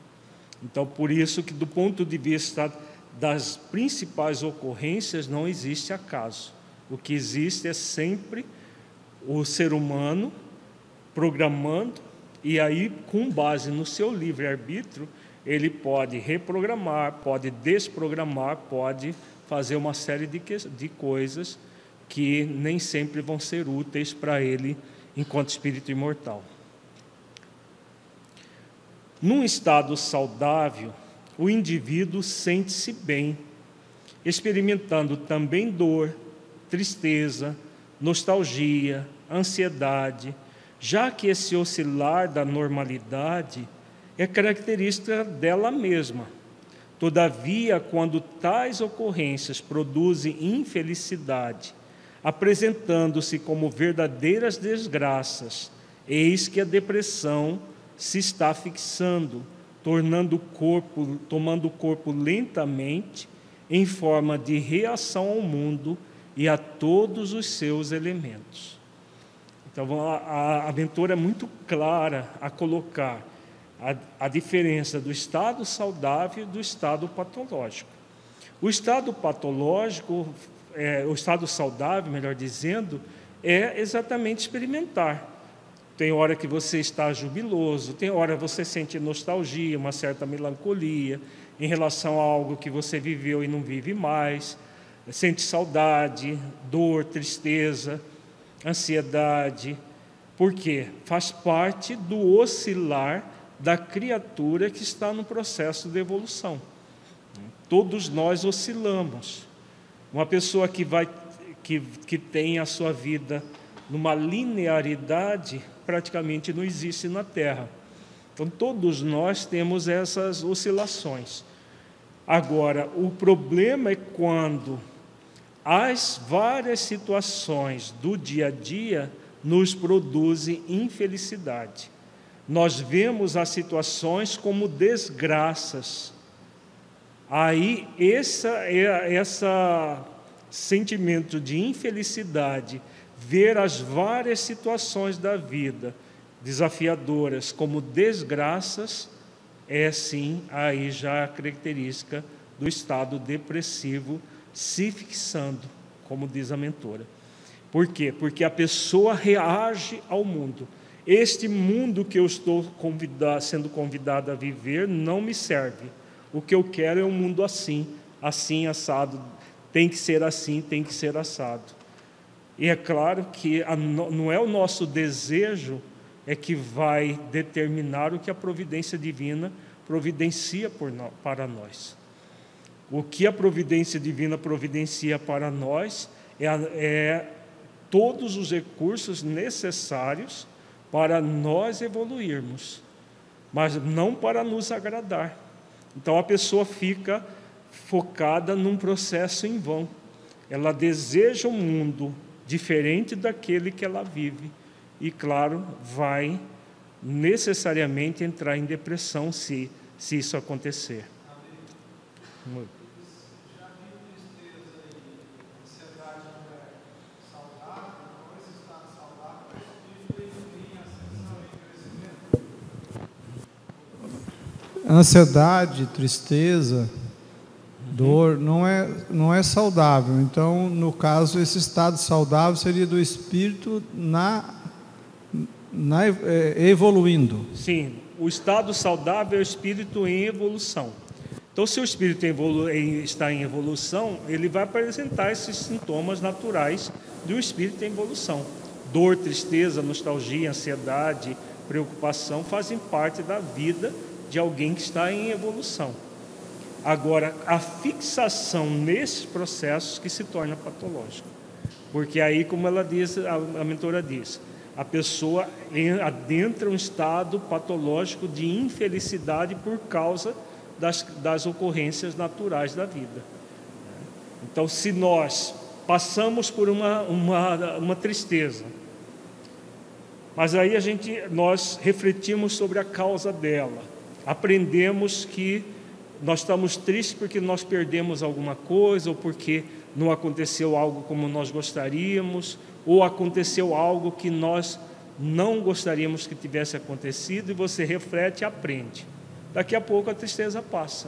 Então, por isso que, do ponto de vista das principais ocorrências, não existe acaso. O que existe é sempre o ser humano programando, e aí, com base no seu livre-arbítrio, ele pode reprogramar, pode desprogramar, pode fazer uma série de, de coisas que nem sempre vão ser úteis para ele enquanto espírito imortal. Num estado saudável, o indivíduo sente-se bem, experimentando também dor, tristeza, nostalgia, ansiedade, já que esse oscilar da normalidade é característica dela mesma. Todavia, quando tais ocorrências produzem infelicidade, apresentando-se como verdadeiras desgraças, eis que a depressão se está fixando, tornando o corpo, tomando o corpo lentamente em forma de reação ao mundo e a todos os seus elementos. Então, a, a mentora é muito clara a colocar a, a diferença do estado saudável e do estado patológico. O estado patológico, é, o estado saudável, melhor dizendo, é exatamente experimentar. Tem hora que você está jubiloso, tem hora que você sente nostalgia, uma certa melancolia em relação a algo que você viveu e não vive mais, sente saudade, dor, tristeza, ansiedade. Por quê? Faz parte do oscilar da criatura que está no processo de evolução. Todos nós oscilamos. Uma pessoa que vai que, que tem a sua vida numa linearidade praticamente não existe na Terra. Então todos nós temos essas oscilações. Agora, o problema é quando as várias situações do dia a dia nos produzem infelicidade. Nós vemos as situações como desgraças Aí, esse é, essa sentimento de infelicidade, ver as várias situações da vida desafiadoras como desgraças, é sim aí já a característica do estado depressivo se fixando, como diz a mentora. Por quê? Porque a pessoa reage ao mundo. Este mundo que eu estou convidado, sendo convidado a viver não me serve o que eu quero é um mundo assim, assim assado, tem que ser assim, tem que ser assado. E é claro que a, não é o nosso desejo é que vai determinar o que a providência divina providencia no, para nós. O que a providência divina providencia para nós é, é todos os recursos necessários para nós evoluirmos, mas não para nos agradar. Então a pessoa fica focada num processo em vão. Ela deseja um mundo diferente daquele que ela vive e, claro, vai necessariamente entrar em depressão se, se isso acontecer. Muito. Ansiedade, tristeza, dor, não é, não é saudável. Então, no caso, esse estado saudável seria do espírito na, na é, evoluindo. Sim, o estado saudável é o espírito em evolução. Então, se o espírito está em evolução, ele vai apresentar esses sintomas naturais do espírito em evolução. Dor, tristeza, nostalgia, ansiedade, preocupação fazem parte da vida de alguém que está em evolução. Agora, a fixação nesses processos que se torna patológico. Porque aí, como ela diz, a, a mentora diz, a pessoa adentra um estado patológico de infelicidade por causa das, das ocorrências naturais da vida. Então, se nós passamos por uma, uma, uma tristeza, mas aí a gente, nós refletimos sobre a causa dela, aprendemos que nós estamos tristes porque nós perdemos alguma coisa, ou porque não aconteceu algo como nós gostaríamos, ou aconteceu algo que nós não gostaríamos que tivesse acontecido, e você reflete e aprende. Daqui a pouco a tristeza passa.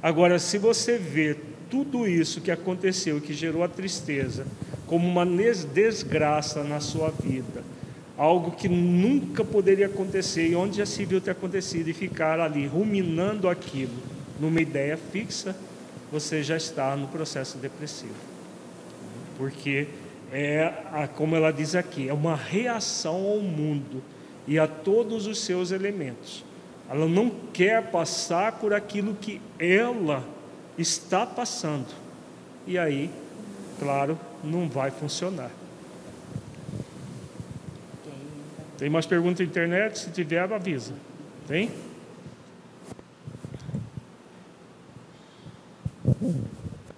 Agora, se você vê tudo isso que aconteceu, que gerou a tristeza, como uma desgraça na sua vida, algo que nunca poderia acontecer e onde já se viu ter acontecido e ficar ali ruminando aquilo numa ideia fixa, você já está no processo depressivo. Porque é, como ela diz aqui, é uma reação ao mundo e a todos os seus elementos. Ela não quer passar por aquilo que ela está passando. E aí, claro, não vai funcionar. Tem mais perguntas na internet? Se tiver, avisa. Tem?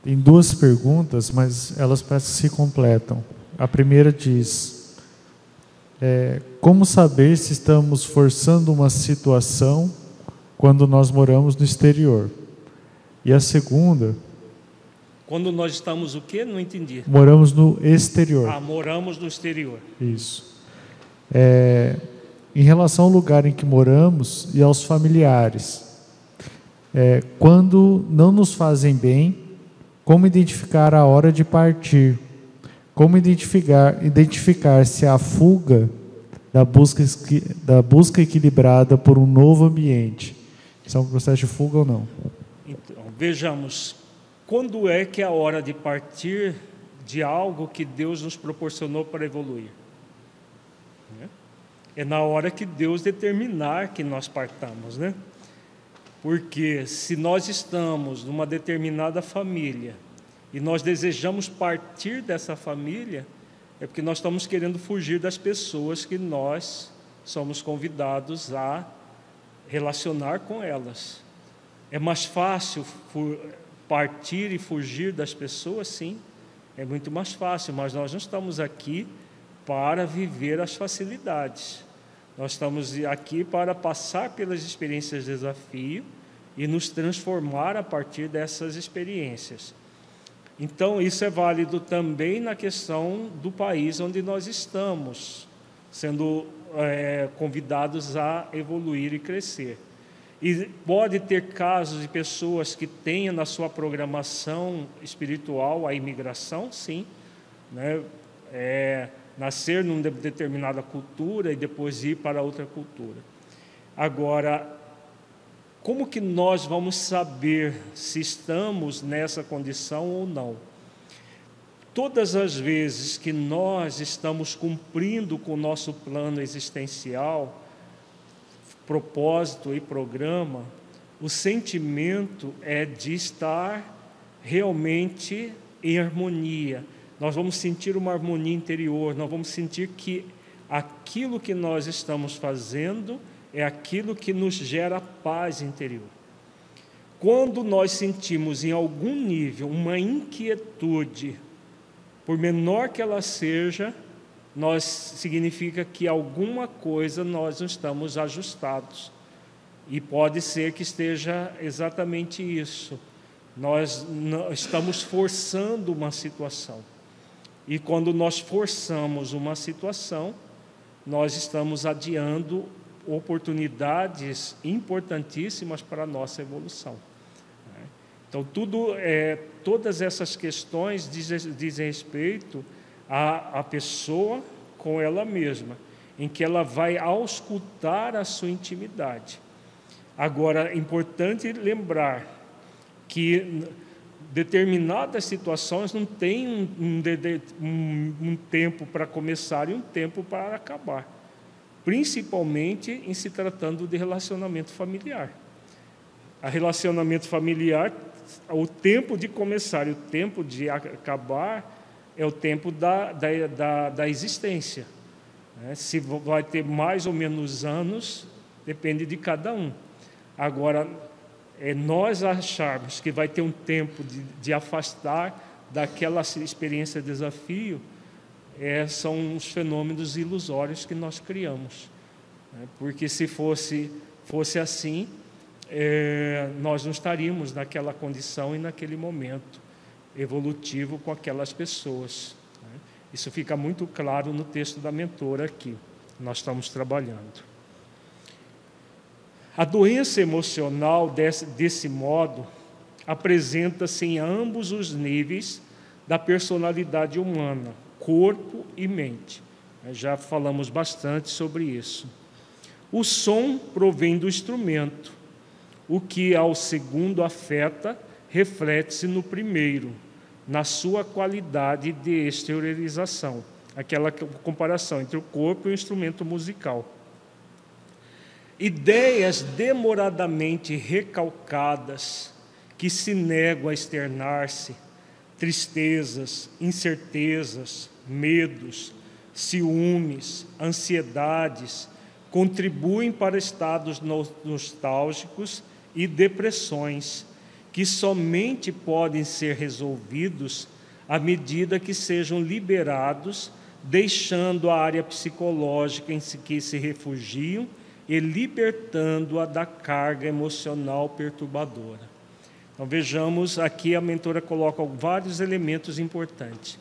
Tem duas perguntas, mas elas parecem que se completam. A primeira diz: é, Como saber se estamos forçando uma situação quando nós moramos no exterior? E a segunda Quando nós estamos o quê? Não entendi. Moramos no exterior. Ah, moramos no exterior. Isso. É, em relação ao lugar em que moramos e aos familiares, é, quando não nos fazem bem, como identificar a hora de partir? Como identificar, identificar se a fuga da busca, da busca equilibrada por um novo ambiente? Se é um processo de fuga ou não? Então, vejamos, quando é que é a hora de partir de algo que Deus nos proporcionou para evoluir? É na hora que Deus determinar que nós partamos, né? Porque se nós estamos numa determinada família e nós desejamos partir dessa família, é porque nós estamos querendo fugir das pessoas que nós somos convidados a relacionar com elas. É mais fácil partir e fugir das pessoas, sim, é muito mais fácil, mas nós não estamos aqui para viver as facilidades. Nós estamos aqui para passar pelas experiências de desafio e nos transformar a partir dessas experiências. Então, isso é válido também na questão do país onde nós estamos, sendo é, convidados a evoluir e crescer. E pode ter casos de pessoas que tenham na sua programação espiritual a imigração, sim, né? É, nascer numa determinada cultura e depois ir para outra cultura. Agora, como que nós vamos saber se estamos nessa condição ou não? Todas as vezes que nós estamos cumprindo com o nosso plano existencial, propósito e programa, o sentimento é de estar realmente em harmonia. Nós vamos sentir uma harmonia interior, nós vamos sentir que aquilo que nós estamos fazendo é aquilo que nos gera paz interior. Quando nós sentimos em algum nível uma inquietude, por menor que ela seja, nós significa que alguma coisa nós não estamos ajustados. E pode ser que esteja exatamente isso. Nós estamos forçando uma situação. E quando nós forçamos uma situação, nós estamos adiando oportunidades importantíssimas para a nossa evolução. Né? Então, tudo, é, todas essas questões dizem, dizem respeito à, à pessoa com ela mesma, em que ela vai auscultar a sua intimidade. Agora, é importante lembrar que determinadas situações não têm um, um, um tempo para começar e um tempo para acabar principalmente em se tratando de relacionamento familiar. A relacionamento familiar, o tempo de começar e o tempo de acabar é o tempo da, da, da, da existência. Né? Se vai ter mais ou menos anos, depende de cada um. Agora, é nós acharmos que vai ter um tempo de, de afastar daquela experiência de desafio, é, são os fenômenos ilusórios que nós criamos. Né? Porque se fosse, fosse assim, é, nós não estaríamos naquela condição e naquele momento evolutivo com aquelas pessoas. Né? Isso fica muito claro no texto da mentora aqui, nós estamos trabalhando. A doença emocional, desse, desse modo, apresenta-se em ambos os níveis da personalidade humana corpo e mente. Já falamos bastante sobre isso. O som provém do instrumento, o que ao segundo afeta reflete-se no primeiro, na sua qualidade de exteriorização, aquela comparação entre o corpo e o instrumento musical. Ideias demoradamente recalcadas que se negam a externar-se, tristezas, incertezas, medos, ciúmes, ansiedades, contribuem para estados nostálgicos e depressões, que somente podem ser resolvidos à medida que sejam liberados, deixando a área psicológica em que se refugiam e libertando-a da carga emocional perturbadora. Então vejamos aqui a mentora coloca vários elementos importantes.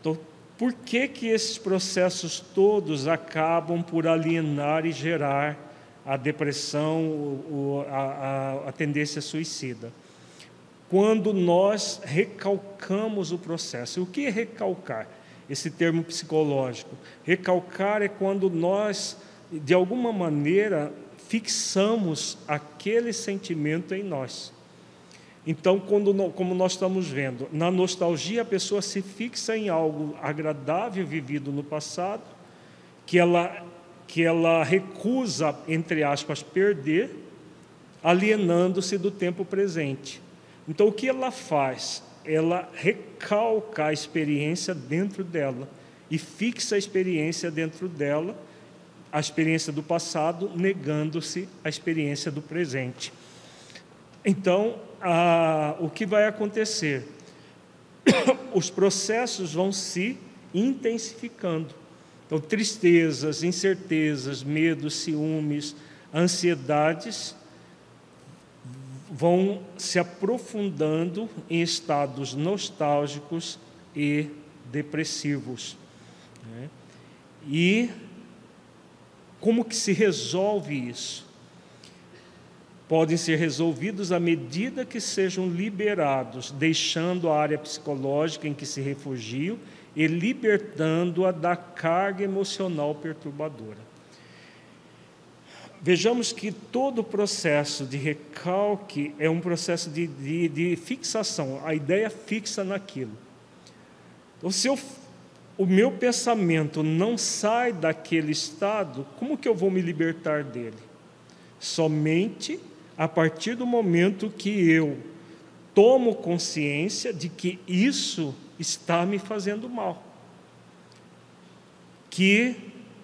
Então, por que que esses processos todos acabam por alienar e gerar a depressão, a, a, a tendência suicida? Quando nós recalcamos o processo. O que é recalcar? Esse termo psicológico. Recalcar é quando nós, de alguma maneira, fixamos aquele sentimento em nós. Então, quando, como nós estamos vendo, na nostalgia a pessoa se fixa em algo agradável vivido no passado, que ela, que ela recusa, entre aspas, perder, alienando-se do tempo presente. Então, o que ela faz? Ela recalca a experiência dentro dela e fixa a experiência dentro dela, a experiência do passado, negando-se a experiência do presente. Então, a, o que vai acontecer? Os processos vão se intensificando. Então, tristezas, incertezas, medos, ciúmes, ansiedades vão se aprofundando em estados nostálgicos e depressivos. Né? E como que se resolve isso? podem ser resolvidos à medida que sejam liberados, deixando a área psicológica em que se refugiam e libertando-a da carga emocional perturbadora. Vejamos que todo o processo de recalque é um processo de, de, de fixação, a ideia fixa naquilo. Então, se eu, o meu pensamento não sai daquele estado, como que eu vou me libertar dele? Somente a partir do momento que eu tomo consciência de que isso está me fazendo mal. Que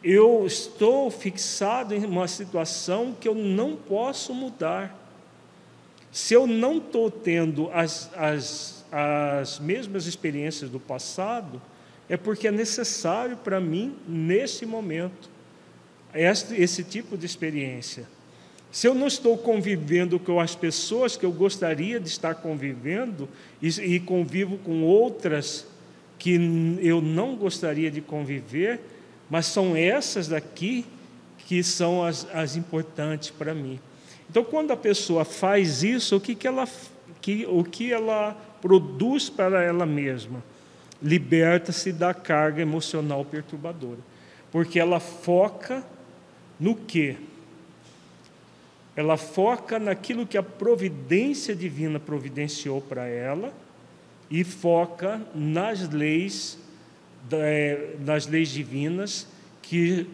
eu estou fixado em uma situação que eu não posso mudar. Se eu não estou tendo as, as, as mesmas experiências do passado, é porque é necessário para mim, nesse momento, esse, tipo de experiência. Se eu não estou convivendo com as pessoas que eu gostaria de estar convivendo e, e convivo com outras que eu não gostaria de conviver, mas são essas daqui que são as, as importantes para mim. Então, quando a pessoa faz isso, o que, que, ela, que, o que ela produz para ela mesma? Liberta-se da carga emocional perturbadora. Porque ela foca no que? ela foca naquilo que a providência divina providenciou para ela e foca nas leis, é, nas leis divinas que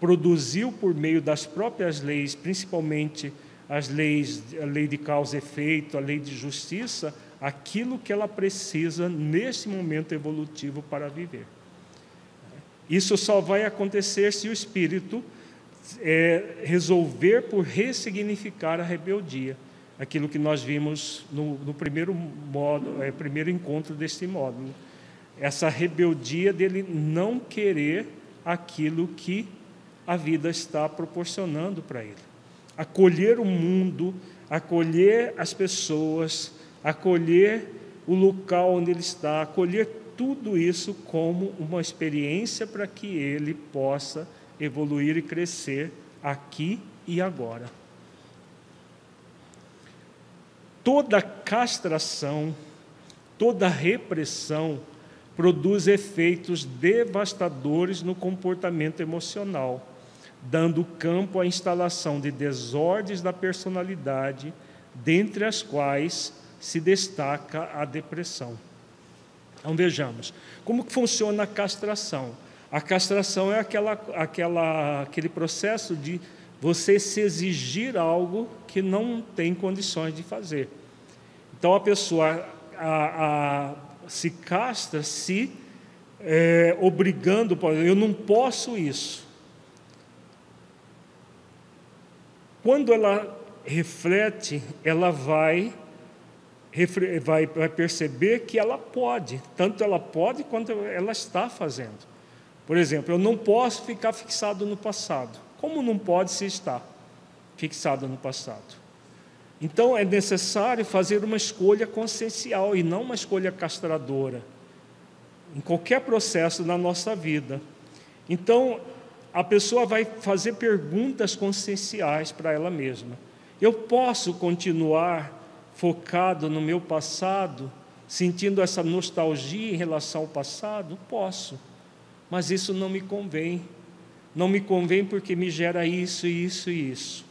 produziu por meio das próprias leis, principalmente as leis, a lei de causa e efeito, a lei de justiça, aquilo que ela precisa nesse momento evolutivo para viver. Isso só vai acontecer se o espírito é, resolver por ressignificar a rebeldia, aquilo que nós vimos no, no primeiro modo, é, primeiro encontro deste módulo, essa rebeldia dele não querer aquilo que a vida está proporcionando para ele, acolher o mundo, acolher as pessoas, acolher o local onde ele está, acolher tudo isso como uma experiência para que ele possa evoluir e crescer aqui e agora. Toda castração, toda repressão produz efeitos devastadores no comportamento emocional, dando campo à instalação de desordens da personalidade, dentre as quais se destaca a depressão. Então vejamos, como que funciona a castração? A castração é aquela, aquela, aquele processo de você se exigir algo que não tem condições de fazer. Então a pessoa a, a, se castra se é, obrigando, eu não posso isso. Quando ela reflete, ela vai, vai, perceber que ela pode, tanto ela pode quanto ela está fazendo. Por exemplo, eu não posso ficar fixado no passado. Como não pode se estar fixado no passado? Então é necessário fazer uma escolha consciencial e não uma escolha castradora em qualquer processo da nossa vida. Então a pessoa vai fazer perguntas conscienciais para ela mesma. Eu posso continuar focado no meu passado, sentindo essa nostalgia em relação ao passado? Posso, mas isso não me convém. Não me convém porque me gera isso, isso e isso.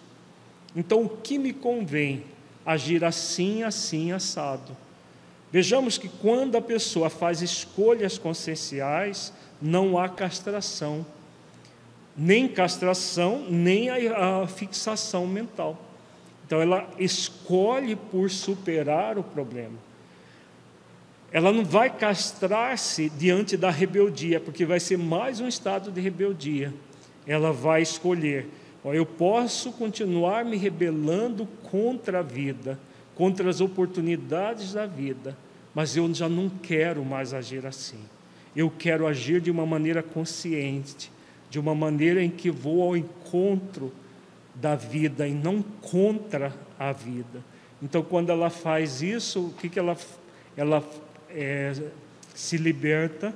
Então, o que me convém? Agir assim, assim, assado. Vejamos que quando a pessoa faz escolhas conscienciais, não há castração. Nem castração, nem a, fixação mental. Então, ela escolhe por superar o problema. Ela não vai castrar-se diante da rebeldia, porque vai ser mais um estado de rebeldia. Ela vai escolher eu posso continuar me rebelando contra a vida, contra as oportunidades da vida, mas eu já não quero mais agir assim. Eu quero agir de uma maneira consciente, de uma maneira em que vou ao encontro da vida e não contra a vida. Então, quando ela faz isso, o que, que ela, ela é, se liberta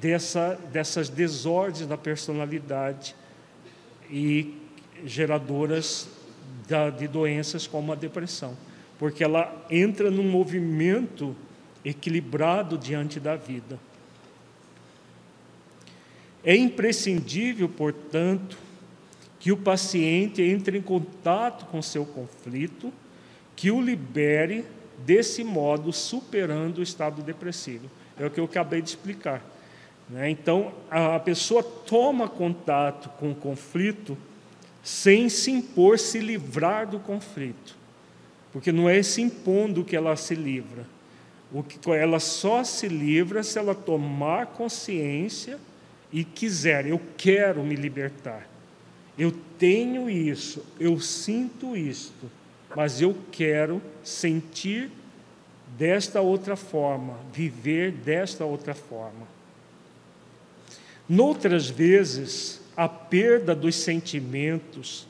dessa, dessas desordens da personalidade e geradoras de doenças como a depressão, porque ela entra num movimento equilibrado diante da vida. É imprescindível, portanto, que o paciente entre em contato com seu conflito, que o libere desse modo, superando o estado depressivo. É o que eu acabei de explicar. Né? Então, a pessoa toma contato com o conflito sem se impor, se livrar do conflito. Porque não é se impondo que ela se livra. O que ela só se livra se ela tomar consciência e quiser, eu quero me libertar. Eu tenho isso, eu sinto isto, mas eu quero sentir desta outra forma, viver desta outra forma. Noutras vezes, a perda dos sentimentos,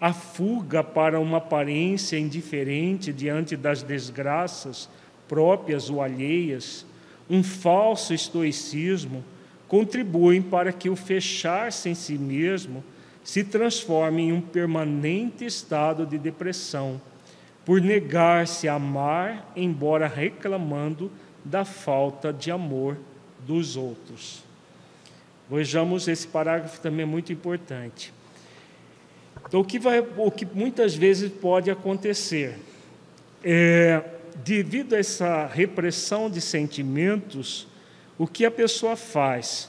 a fuga para uma aparência indiferente diante das desgraças próprias ou alheias, um falso estoicismo, contribuem para que o fechar-se em si mesmo se transforme em um permanente estado de depressão, por negar-se a amar, embora reclamando da falta de amor dos outros. Vejamos esse parágrafo também é muito importante. Então, o que, vai, o que muitas vezes pode acontecer é, devido a essa repressão de sentimentos, o que a pessoa faz?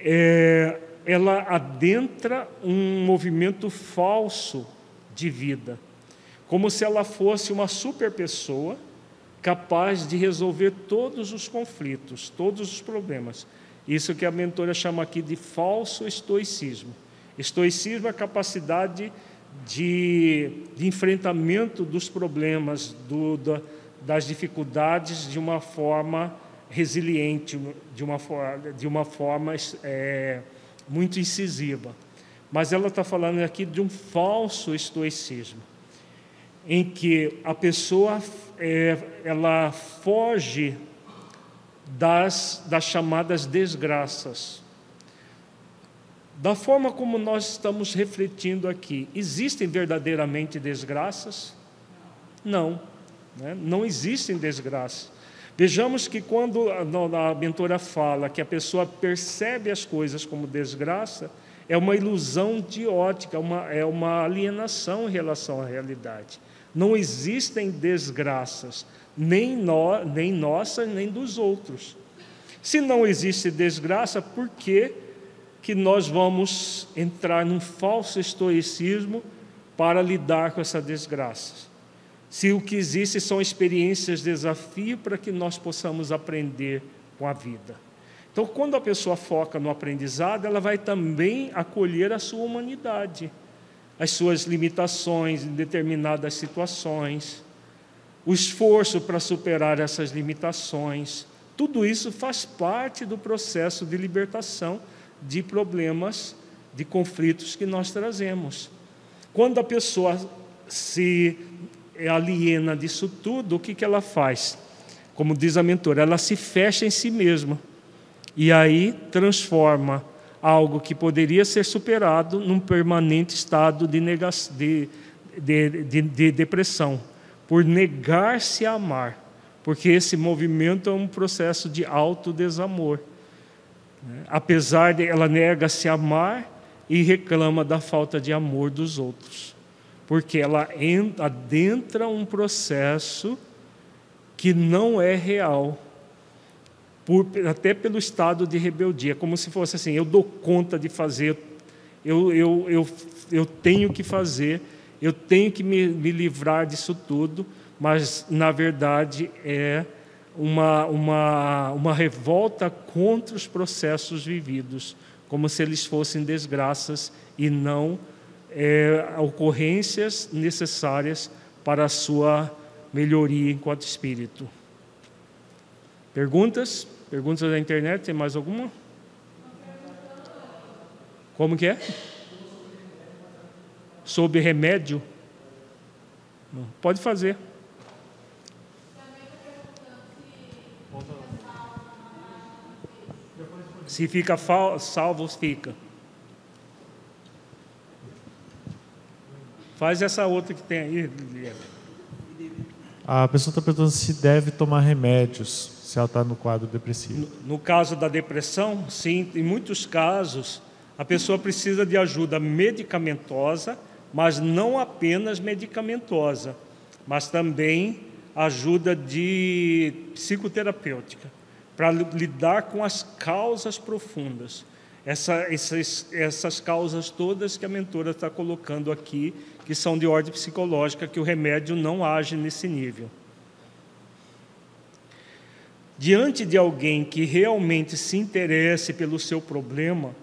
É, ela adentra um movimento falso de vida, como se ela fosse uma super pessoa capaz de resolver todos os conflitos, todos os problemas. Isso que a mentora chama aqui de falso estoicismo. Estoicismo é a capacidade de, de enfrentamento dos problemas, do, da, das dificuldades de uma forma resiliente, de uma, de uma forma é, muito incisiva. Mas ela está falando aqui de um falso estoicismo, em que a pessoa é, ela foge das, das chamadas desgraças. Da forma como nós estamos refletindo aqui, existem verdadeiramente desgraças? Não, né? não existem desgraças. Vejamos que quando a, mentora fala que a pessoa percebe as coisas como desgraça, é uma ilusão de ótica, uma, é uma alienação em relação à realidade. Não existem desgraças, nem, no, nem nossa, nem dos outros. Se não existe desgraça, por que, que nós vamos entrar num falso estoicismo para lidar com essa desgraça? Se o que existe são experiências, desafio para que nós possamos aprender com a vida. Então, quando a pessoa foca no aprendizado, ela vai também acolher a sua humanidade, as suas limitações em determinadas situações o esforço para superar essas limitações, tudo isso faz parte do processo de libertação de problemas, de conflitos que nós trazemos. Quando a pessoa se aliena disso tudo, o que, que ela faz? Como diz a mentora, ela se fecha em si mesma e aí transforma algo que poderia ser superado num permanente estado de, de, de, de depressão, por negar-se a amar, porque esse movimento é um processo de autodesamor. Apesar de ela nega-se a amar e reclama da falta de amor dos outros, porque ela adentra um processo que não é real por, até pelo estado de rebeldia, como se fosse assim: eu dou conta de fazer, eu, eu, eu, eu tenho que fazer, eu tenho que me, me livrar disso tudo, mas na verdade é uma, uma, uma revolta contra os processos vividos, como se eles fossem desgraças e não é, ocorrências necessárias para a sua melhoria enquanto espírito. Perguntas? Perguntas da internet, tem mais alguma? Como que é? Sobre remédio? Pode fazer. Se fica salvo, fica. Faz essa outra que tem aí, A pessoa está perguntando se deve tomar remédios se ela está no quadro depressivo. No, no caso da depressão, sim, em muitos casos, a pessoa precisa de ajuda medicamentosa, mas não apenas medicamentosa, mas também ajuda de psicoterapêutica, para lidar com as causas profundas. Essa, essas, essas causas todas que a mentora está colocando aqui, que são de ordem psicológica, que o remédio não age nesse nível. Diante de alguém que realmente se interesse pelo seu problema,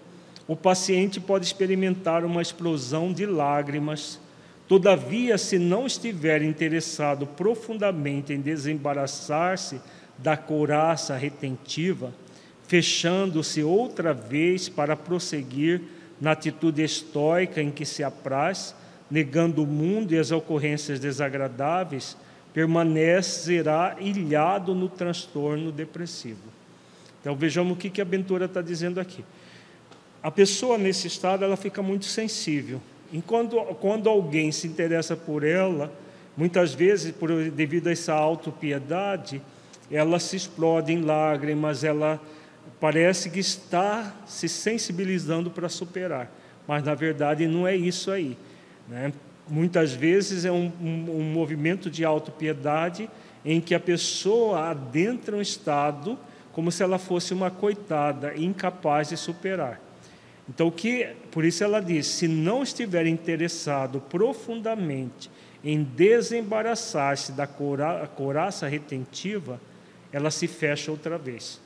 o paciente pode experimentar uma explosão de lágrimas. Todavia, se não estiver interessado profundamente em desembaraçar-se da couraça retentiva, fechando-se outra vez para prosseguir na atitude estoica em que se apraz, negando o mundo e as ocorrências desagradáveis, permanecerá ilhado no transtorno depressivo. Então vejamos o que a Bentura está dizendo aqui. A pessoa nesse estado ela fica muito sensível. Enquanto quando alguém se interessa por ela, muitas vezes por devido a essa autopiedade, ela se explode em lágrimas, ela parece que está se sensibilizando para superar, mas na verdade não é isso aí. Né? muitas vezes é um, um, um movimento de autopiedade em que a pessoa adentra um estado como se ela fosse uma coitada, incapaz de superar. Então, que, por isso ela diz: se não estiver interessado profundamente em desembaraçar-se da cora, coraça retentiva, ela se fecha outra vez,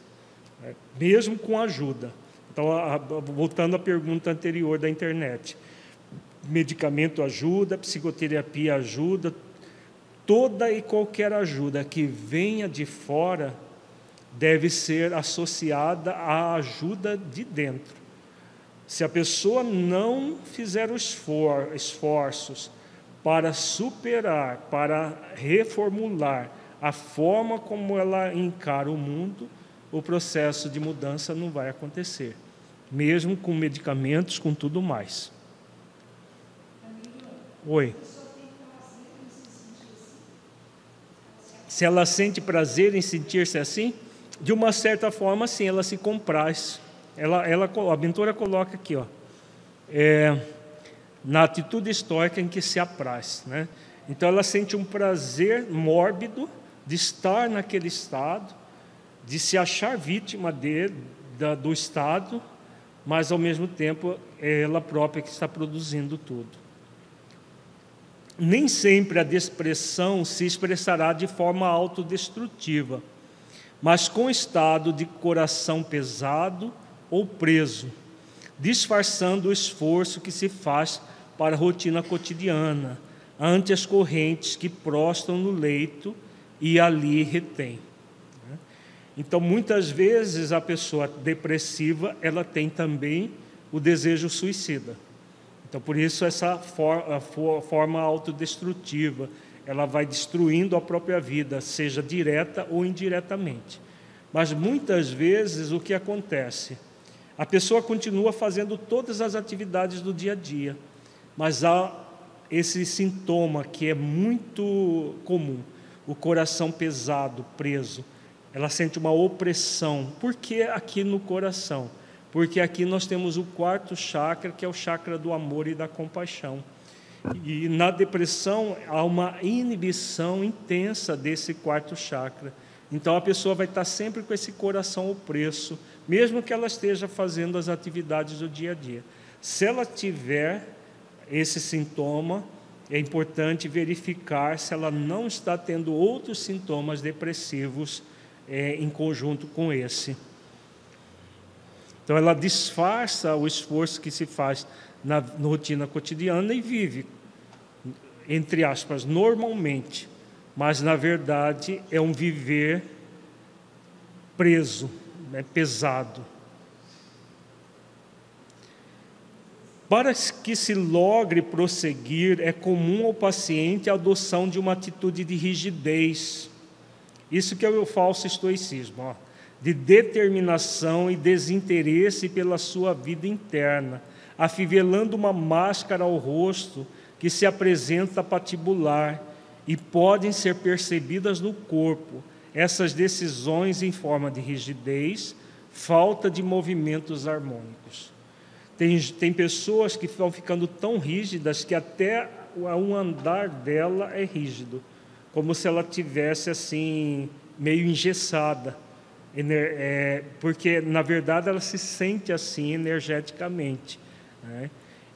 né? mesmo com ajuda. Então, a, a, voltando à pergunta anterior da internet, medicamento ajuda, psicoterapia ajuda, toda e qualquer ajuda que venha de fora deve ser associada à ajuda de dentro. Se a pessoa não fizer os esforços para superar, para reformular a forma como ela encara o mundo, o processo de mudança não vai acontecer, mesmo com medicamentos, com tudo mais. Oi. Se ela sente prazer em sentir-se assim, de uma certa forma, sim, ela se compraz. Ela, ela, a mentora coloca aqui, ó, é, na atitude estoica em que se apraz. Né? Então, ela sente um prazer mórbido de estar naquele estado, de se achar vítima de, da, do estado, mas, ao mesmo tempo, é ela própria que está produzindo tudo nem sempre a depressão se expressará de forma autodestrutiva, mas com estado de coração pesado ou preso, disfarçando o esforço que se faz para a rotina cotidiana, ante as correntes que prostam no leito e ali retém. Então, muitas vezes a pessoa depressiva, ela tem também o desejo suicida. Então, por isso, essa for, forma autodestrutiva, ela vai destruindo a própria vida, seja direta ou indiretamente. Mas muitas vezes o que acontece? A pessoa continua fazendo todas as atividades do dia a dia, mas há esse sintoma que é muito comum: o coração pesado, preso. Ela sente uma opressão. Por que aqui no coração? Porque aqui nós temos o quarto chakra, que é o chakra do amor e da compaixão. E na depressão há uma inibição intensa desse quarto chakra. Então a pessoa vai estar sempre com esse coração opresso, mesmo que ela esteja fazendo as atividades do dia a dia. Se ela tiver esse sintoma, é importante verificar se ela não está tendo outros sintomas depressivos é, em conjunto com esse. Então ela disfarça o esforço que se faz na, na rotina cotidiana e vive, entre aspas, normalmente, mas na verdade é um viver preso, né, pesado. Para que se logre prosseguir, é comum ao paciente a adoção de uma atitude de rigidez. Isso que é o falso estoicismo, ó, de determinação e desinteresse pela sua vida interna, afivelando uma máscara ao rosto que se apresenta patibular e podem ser percebidas no corpo. Essas decisões em forma de rigidez, falta de movimentos harmônicos. Tem, tem pessoas que estão ficando tão rígidas que até um andar dela é rígido, como se ela tivesse assim meio engessada, é, porque na verdade ela se sente assim energeticamente. Né?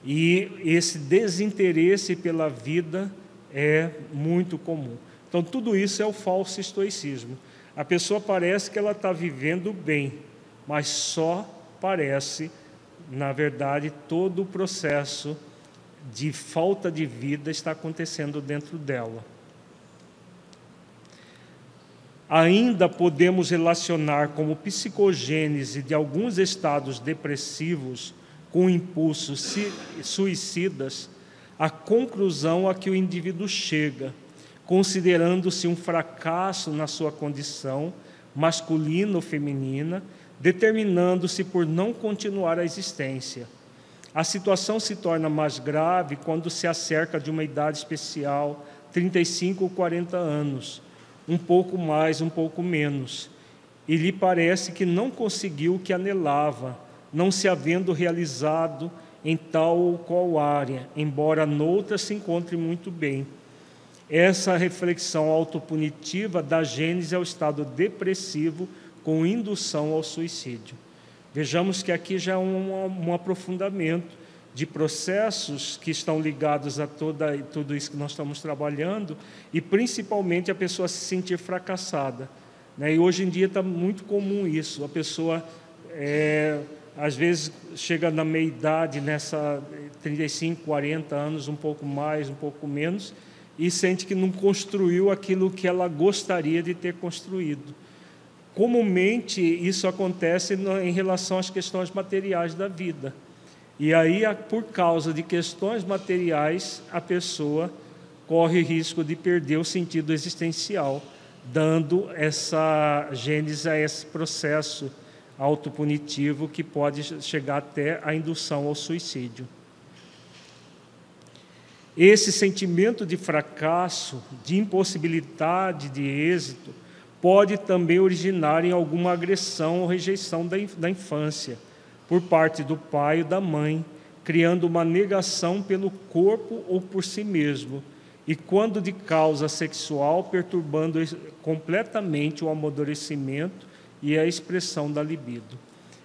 E esse desinteresse pela vida é muito comum. Então, tudo isso é o falso estoicismo. A pessoa parece que ela está vivendo bem, mas só parece na verdade, todo o processo de falta de vida está acontecendo dentro dela. Ainda podemos relacionar como psicogênese de alguns estados depressivos com impulsos suicidas a conclusão a que o indivíduo chega, considerando-se um fracasso na sua condição masculina ou feminina determinando-se por não continuar a existência. A situação se torna mais grave quando se acerca de uma idade especial, 35 ou 40 anos, um pouco mais, um pouco menos, e lhe parece que não conseguiu o que anelava, não se havendo realizado em tal ou qual área, embora noutra se encontre muito bem. Essa reflexão autopunitiva dá gênese ao estado depressivo com indução ao suicídio. Vejamos que aqui já é um, um aprofundamento de processos que estão ligados a toda, tudo isso que nós estamos trabalhando e principalmente a pessoa se sentir fracassada. Né? E hoje em dia está muito comum isso, a pessoa é, às vezes chega na meia idade, nessa 35, 40 anos, um pouco mais, um pouco menos, e sente que não construiu aquilo que ela gostaria de ter construído. Comumente isso acontece em relação às questões materiais da vida. E aí, por causa de questões materiais, a pessoa corre risco de perder o sentido existencial, dando essa gênese a esse processo autopunitivo que pode chegar até a indução ao suicídio. Esse sentimento de fracasso, de impossibilidade de êxito, pode também originar em alguma agressão ou rejeição da infância, por parte do pai ou da mãe, criando uma negação pelo corpo ou por si mesmo, e quando de causa sexual, perturbando completamente o amadurecimento e a expressão da libido.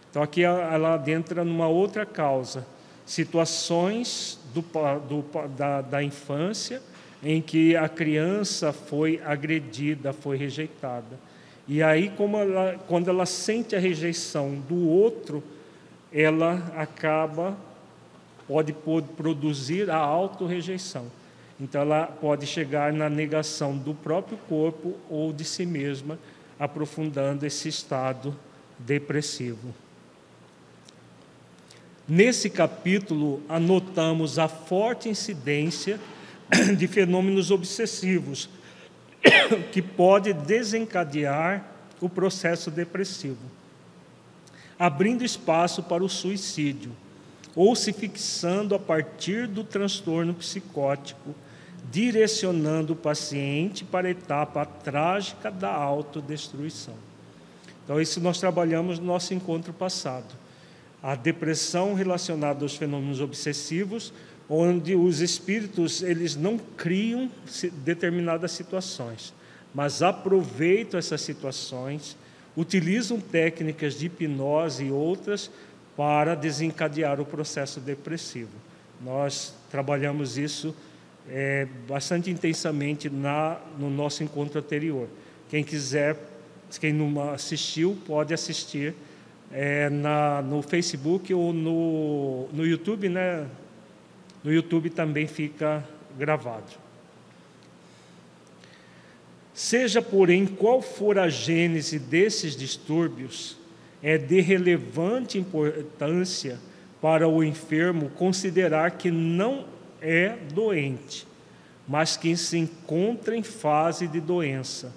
Então aqui ela adentra numa outra causa, situações do, do, da, da infância em que a criança foi agredida, foi rejeitada. E aí, ela, quando ela sente a rejeição do outro, ela acaba, pode, produzir a autorrejeição. Então, ela pode chegar na negação do próprio corpo ou de si mesma, aprofundando esse estado depressivo. Nesse capítulo, anotamos a forte incidência de fenômenos obsessivos, que pode desencadear o processo depressivo, abrindo espaço para o suicídio, ou se fixando a partir do transtorno psicótico, direcionando o paciente para a etapa trágica da autodestruição. Então, isso nós trabalhamos no nosso encontro passado. A depressão relacionada aos fenômenos obsessivos, onde os espíritos eles não criam determinadas situações, mas aproveitam essas situações, utilizam técnicas de hipnose e outras para desencadear o processo depressivo. Nós trabalhamos isso é, bastante intensamente na, no nosso encontro anterior. Quem quiser quem não assistiu, pode assistir é, na, no Facebook ou no, no YouTube, né? No YouTube também fica gravado. Seja, porém, qual for a gênese desses distúrbios, é de relevante importância para o enfermo considerar que não é doente, mas que se encontra em fase de doença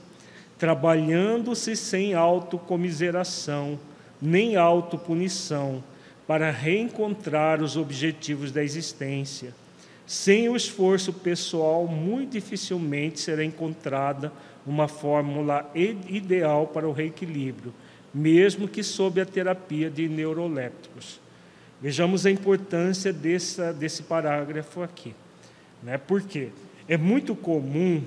trabalhando-se sem autocomiseração, nem autopunição, para reencontrar os objetivos da existência. Sem o esforço pessoal, muito dificilmente será encontrada uma fórmula ideal para o reequilíbrio, mesmo que sob a terapia de neurolépticos. Vejamos a importância dessa, desse parágrafo aqui. Né? Por quê? É muito comum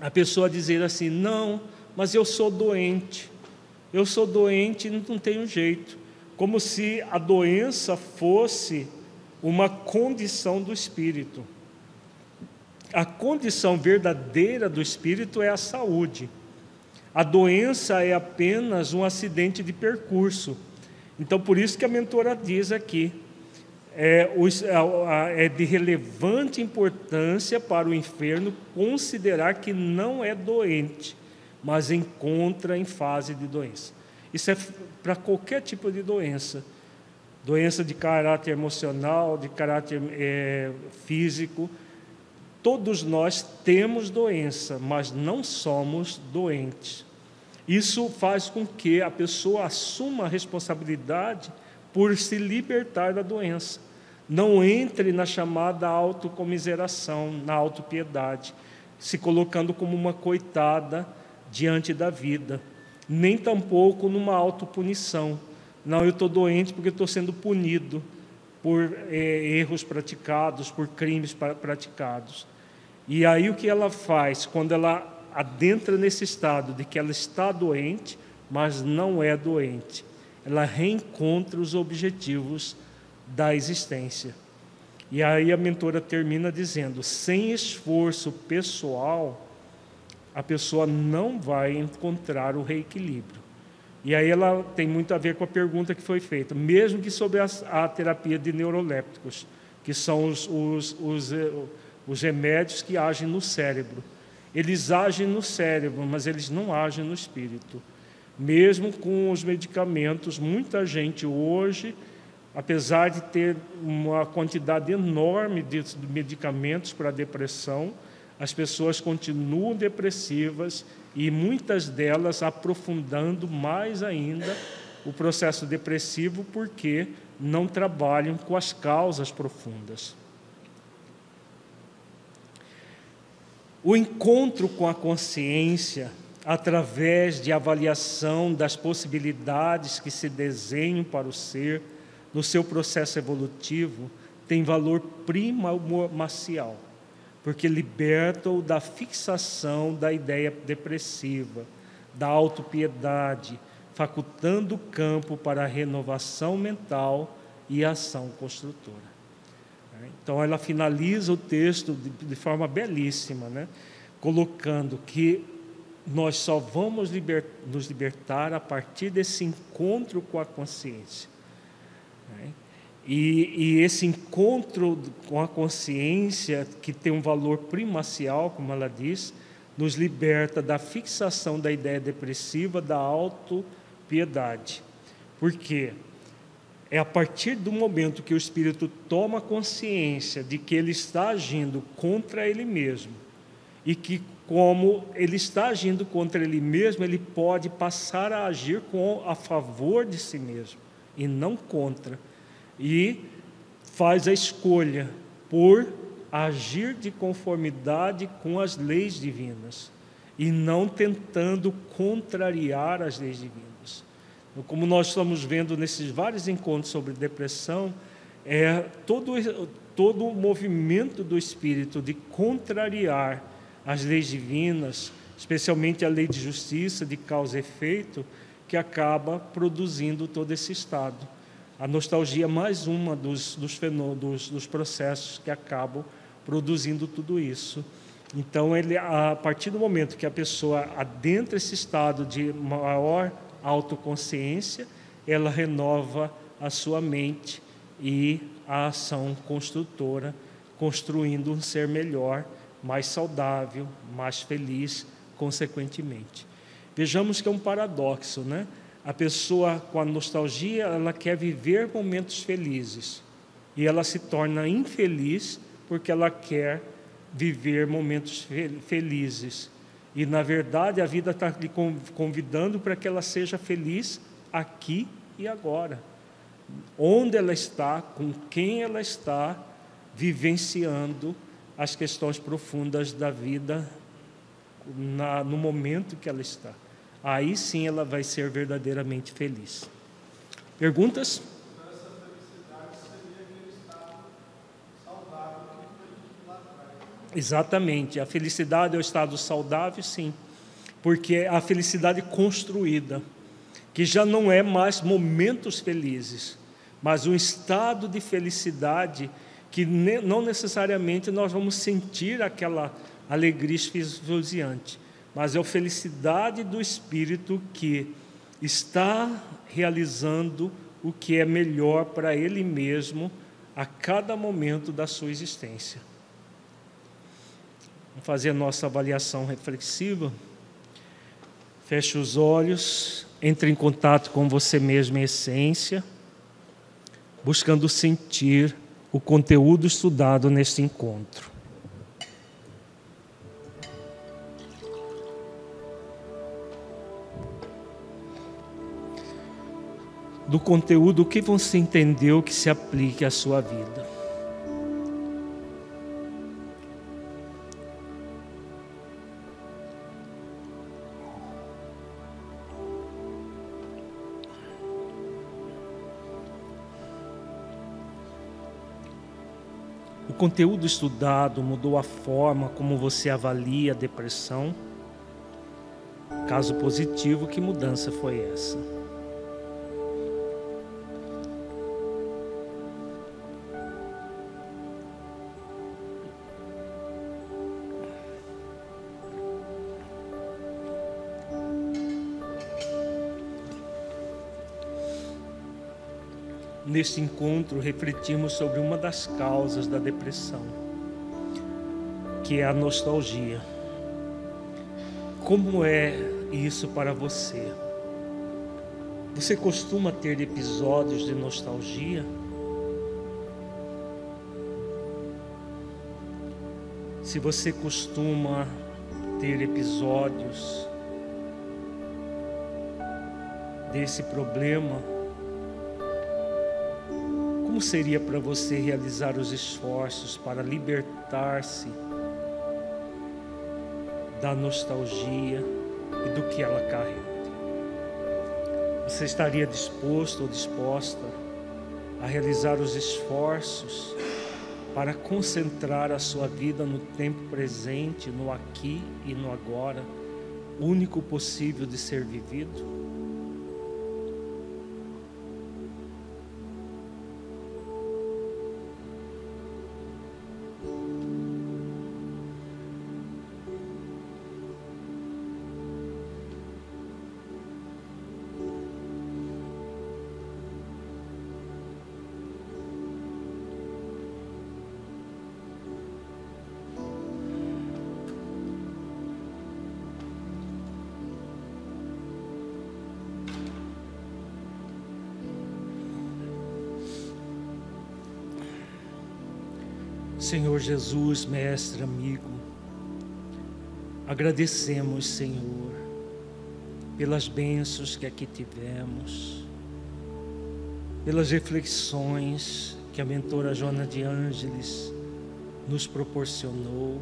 a pessoa dizer assim: não, mas eu sou doente, eu sou doente e não tenho jeito. Como se a doença fosse uma condição do espírito. A condição verdadeira do espírito é a saúde. A doença é apenas um acidente de percurso. Então, por isso que a mentora diz aqui: é, é, de relevante importância para o enfermo considerar que não é doente, mas encontra em fase de doença. Isso é para qualquer tipo de doença, doença de caráter emocional, de caráter é, físico. Todos nós temos doença, mas não somos doentes. Isso faz com que a pessoa assuma a responsabilidade por se libertar da doença. Não entre na chamada autocomiseração, na autopiedade, se colocando como uma coitada diante da vida, nem tampouco numa autopunição. Não, eu estou doente porque estou sendo punido por é, erros praticados, por crimes praticados. E aí o que ela faz quando ela adentra nesse estado de que ela está doente, mas não é doente? ela reencontra os objetivos da existência. E aí a mentora termina dizendo: sem esforço pessoal, a pessoa não vai encontrar o reequilíbrio. E aí ela tem muito a ver com a pergunta que foi feita, mesmo que sobre a, a terapia de neurolépticos, que são os, os, os, eh, os remédios que agem no cérebro. Eles agem no cérebro, mas eles não agem no espírito. Mesmo com os medicamentos, muita gente hoje, apesar de ter uma quantidade enorme de medicamentos para depressão, as pessoas continuam depressivas e muitas delas aprofundando mais ainda o processo depressivo porque não trabalham com as causas profundas. O encontro com a consciência através de avaliação das possibilidades que se desenham para o ser no seu processo evolutivo, tem valor primordial, porque liberta-o da fixação da ideia depressiva, da autopiedade, facultando o campo para a renovação mental e a ação construtora. Então, ela finaliza o texto de, de forma belíssima, né? colocando que nós só vamos liber, nos libertar a partir desse encontro com a consciência. Né? E, e, esse encontro com a consciência, que tem um valor primacial, como ela diz, nos liberta da fixação da ideia depressiva, da autopiedade. Por quê? É a partir do momento que o espírito toma consciência de que ele está agindo contra ele mesmo e que como ele está agindo contra ele mesmo, ele pode passar a agir com a favor de si mesmo e não contra. E faz a escolha por agir de conformidade com as leis divinas e não tentando contrariar as leis divinas. Como nós estamos vendo nesses vários encontros sobre depressão, é todo, todo o movimento do espírito de contrariar as leis divinas, especialmente a lei de justiça, de causa e efeito, que acaba produzindo todo esse estado. A nostalgia é mais uma dos, dos, dos, dos processos que acabam produzindo tudo isso. Então, ele, a partir do momento que a pessoa adentra esse estado de maior autoconsciência, ela renova a sua mente e a ação construtora, construindo um ser melhor mais saudável, mais feliz, consequentemente. Vejamos que é um paradoxo, né? A pessoa com a nostalgia, ela quer viver momentos felizes e ela se torna infeliz porque ela quer viver momentos felizes. E na verdade a vida está lhe convidando para que ela seja feliz aqui e agora. Onde ela está, com quem ela está, vivenciando as questões profundas da vida na, no momento que ela está. Aí sim ela vai ser verdadeiramente feliz. Perguntas? Exatamente, a felicidade é o estado saudável, sim, porque é a felicidade construída, que já não é mais momentos felizes, mas um estado de felicidade que não necessariamente nós vamos sentir aquela alegria esfuziante, mas é a felicidade do espírito que está realizando o que é melhor para ele mesmo a cada momento da sua existência. Vamos fazer a nossa avaliação reflexiva. Feche os olhos, entre em contato com você mesmo em essência, buscando sentir o conteúdo estudado neste encontro. Do conteúdo, o que você entendeu que se aplique à sua vida? O conteúdo estudado mudou a forma como você avalia a depressão? Caso positivo, que mudança foi essa? Neste encontro, refletimos sobre uma das causas da depressão, que é a nostalgia. Como é isso para você? Você costuma ter episódios de nostalgia? Se você costuma ter episódios desse problema, como seria para você realizar os esforços para libertar-se da nostalgia e do que ela carrega? Você estaria disposto ou disposta a realizar os esforços para concentrar a sua vida no tempo presente, no aqui e no agora, único possível de ser vivido? Senhor Jesus, mestre, amigo, agradecemos, Senhor, pelas bênçãos que aqui tivemos, pelas reflexões que a mentora Joana de Ângeles nos proporcionou,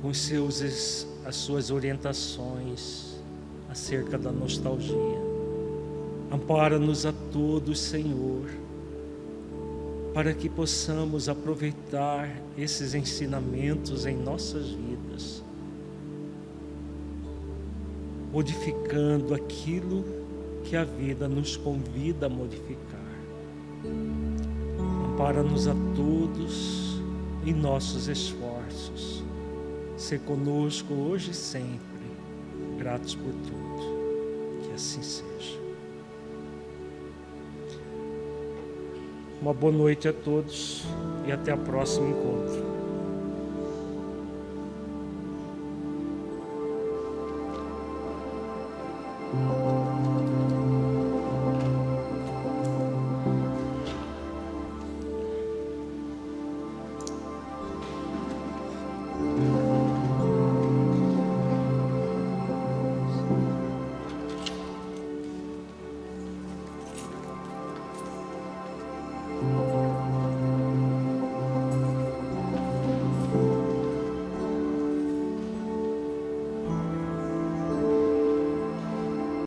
com seus, as suas orientações acerca da nostalgia. Ampara-nos a todos, Senhor, para que possamos aproveitar esses ensinamentos em nossas vidas, modificando aquilo que a vida nos convida a modificar. Ampara-nos a todos em nossos esforços. Ser conosco hoje e sempre, gratos por tudo. Que assim seja. Uma boa noite a todos e até o próximo encontro.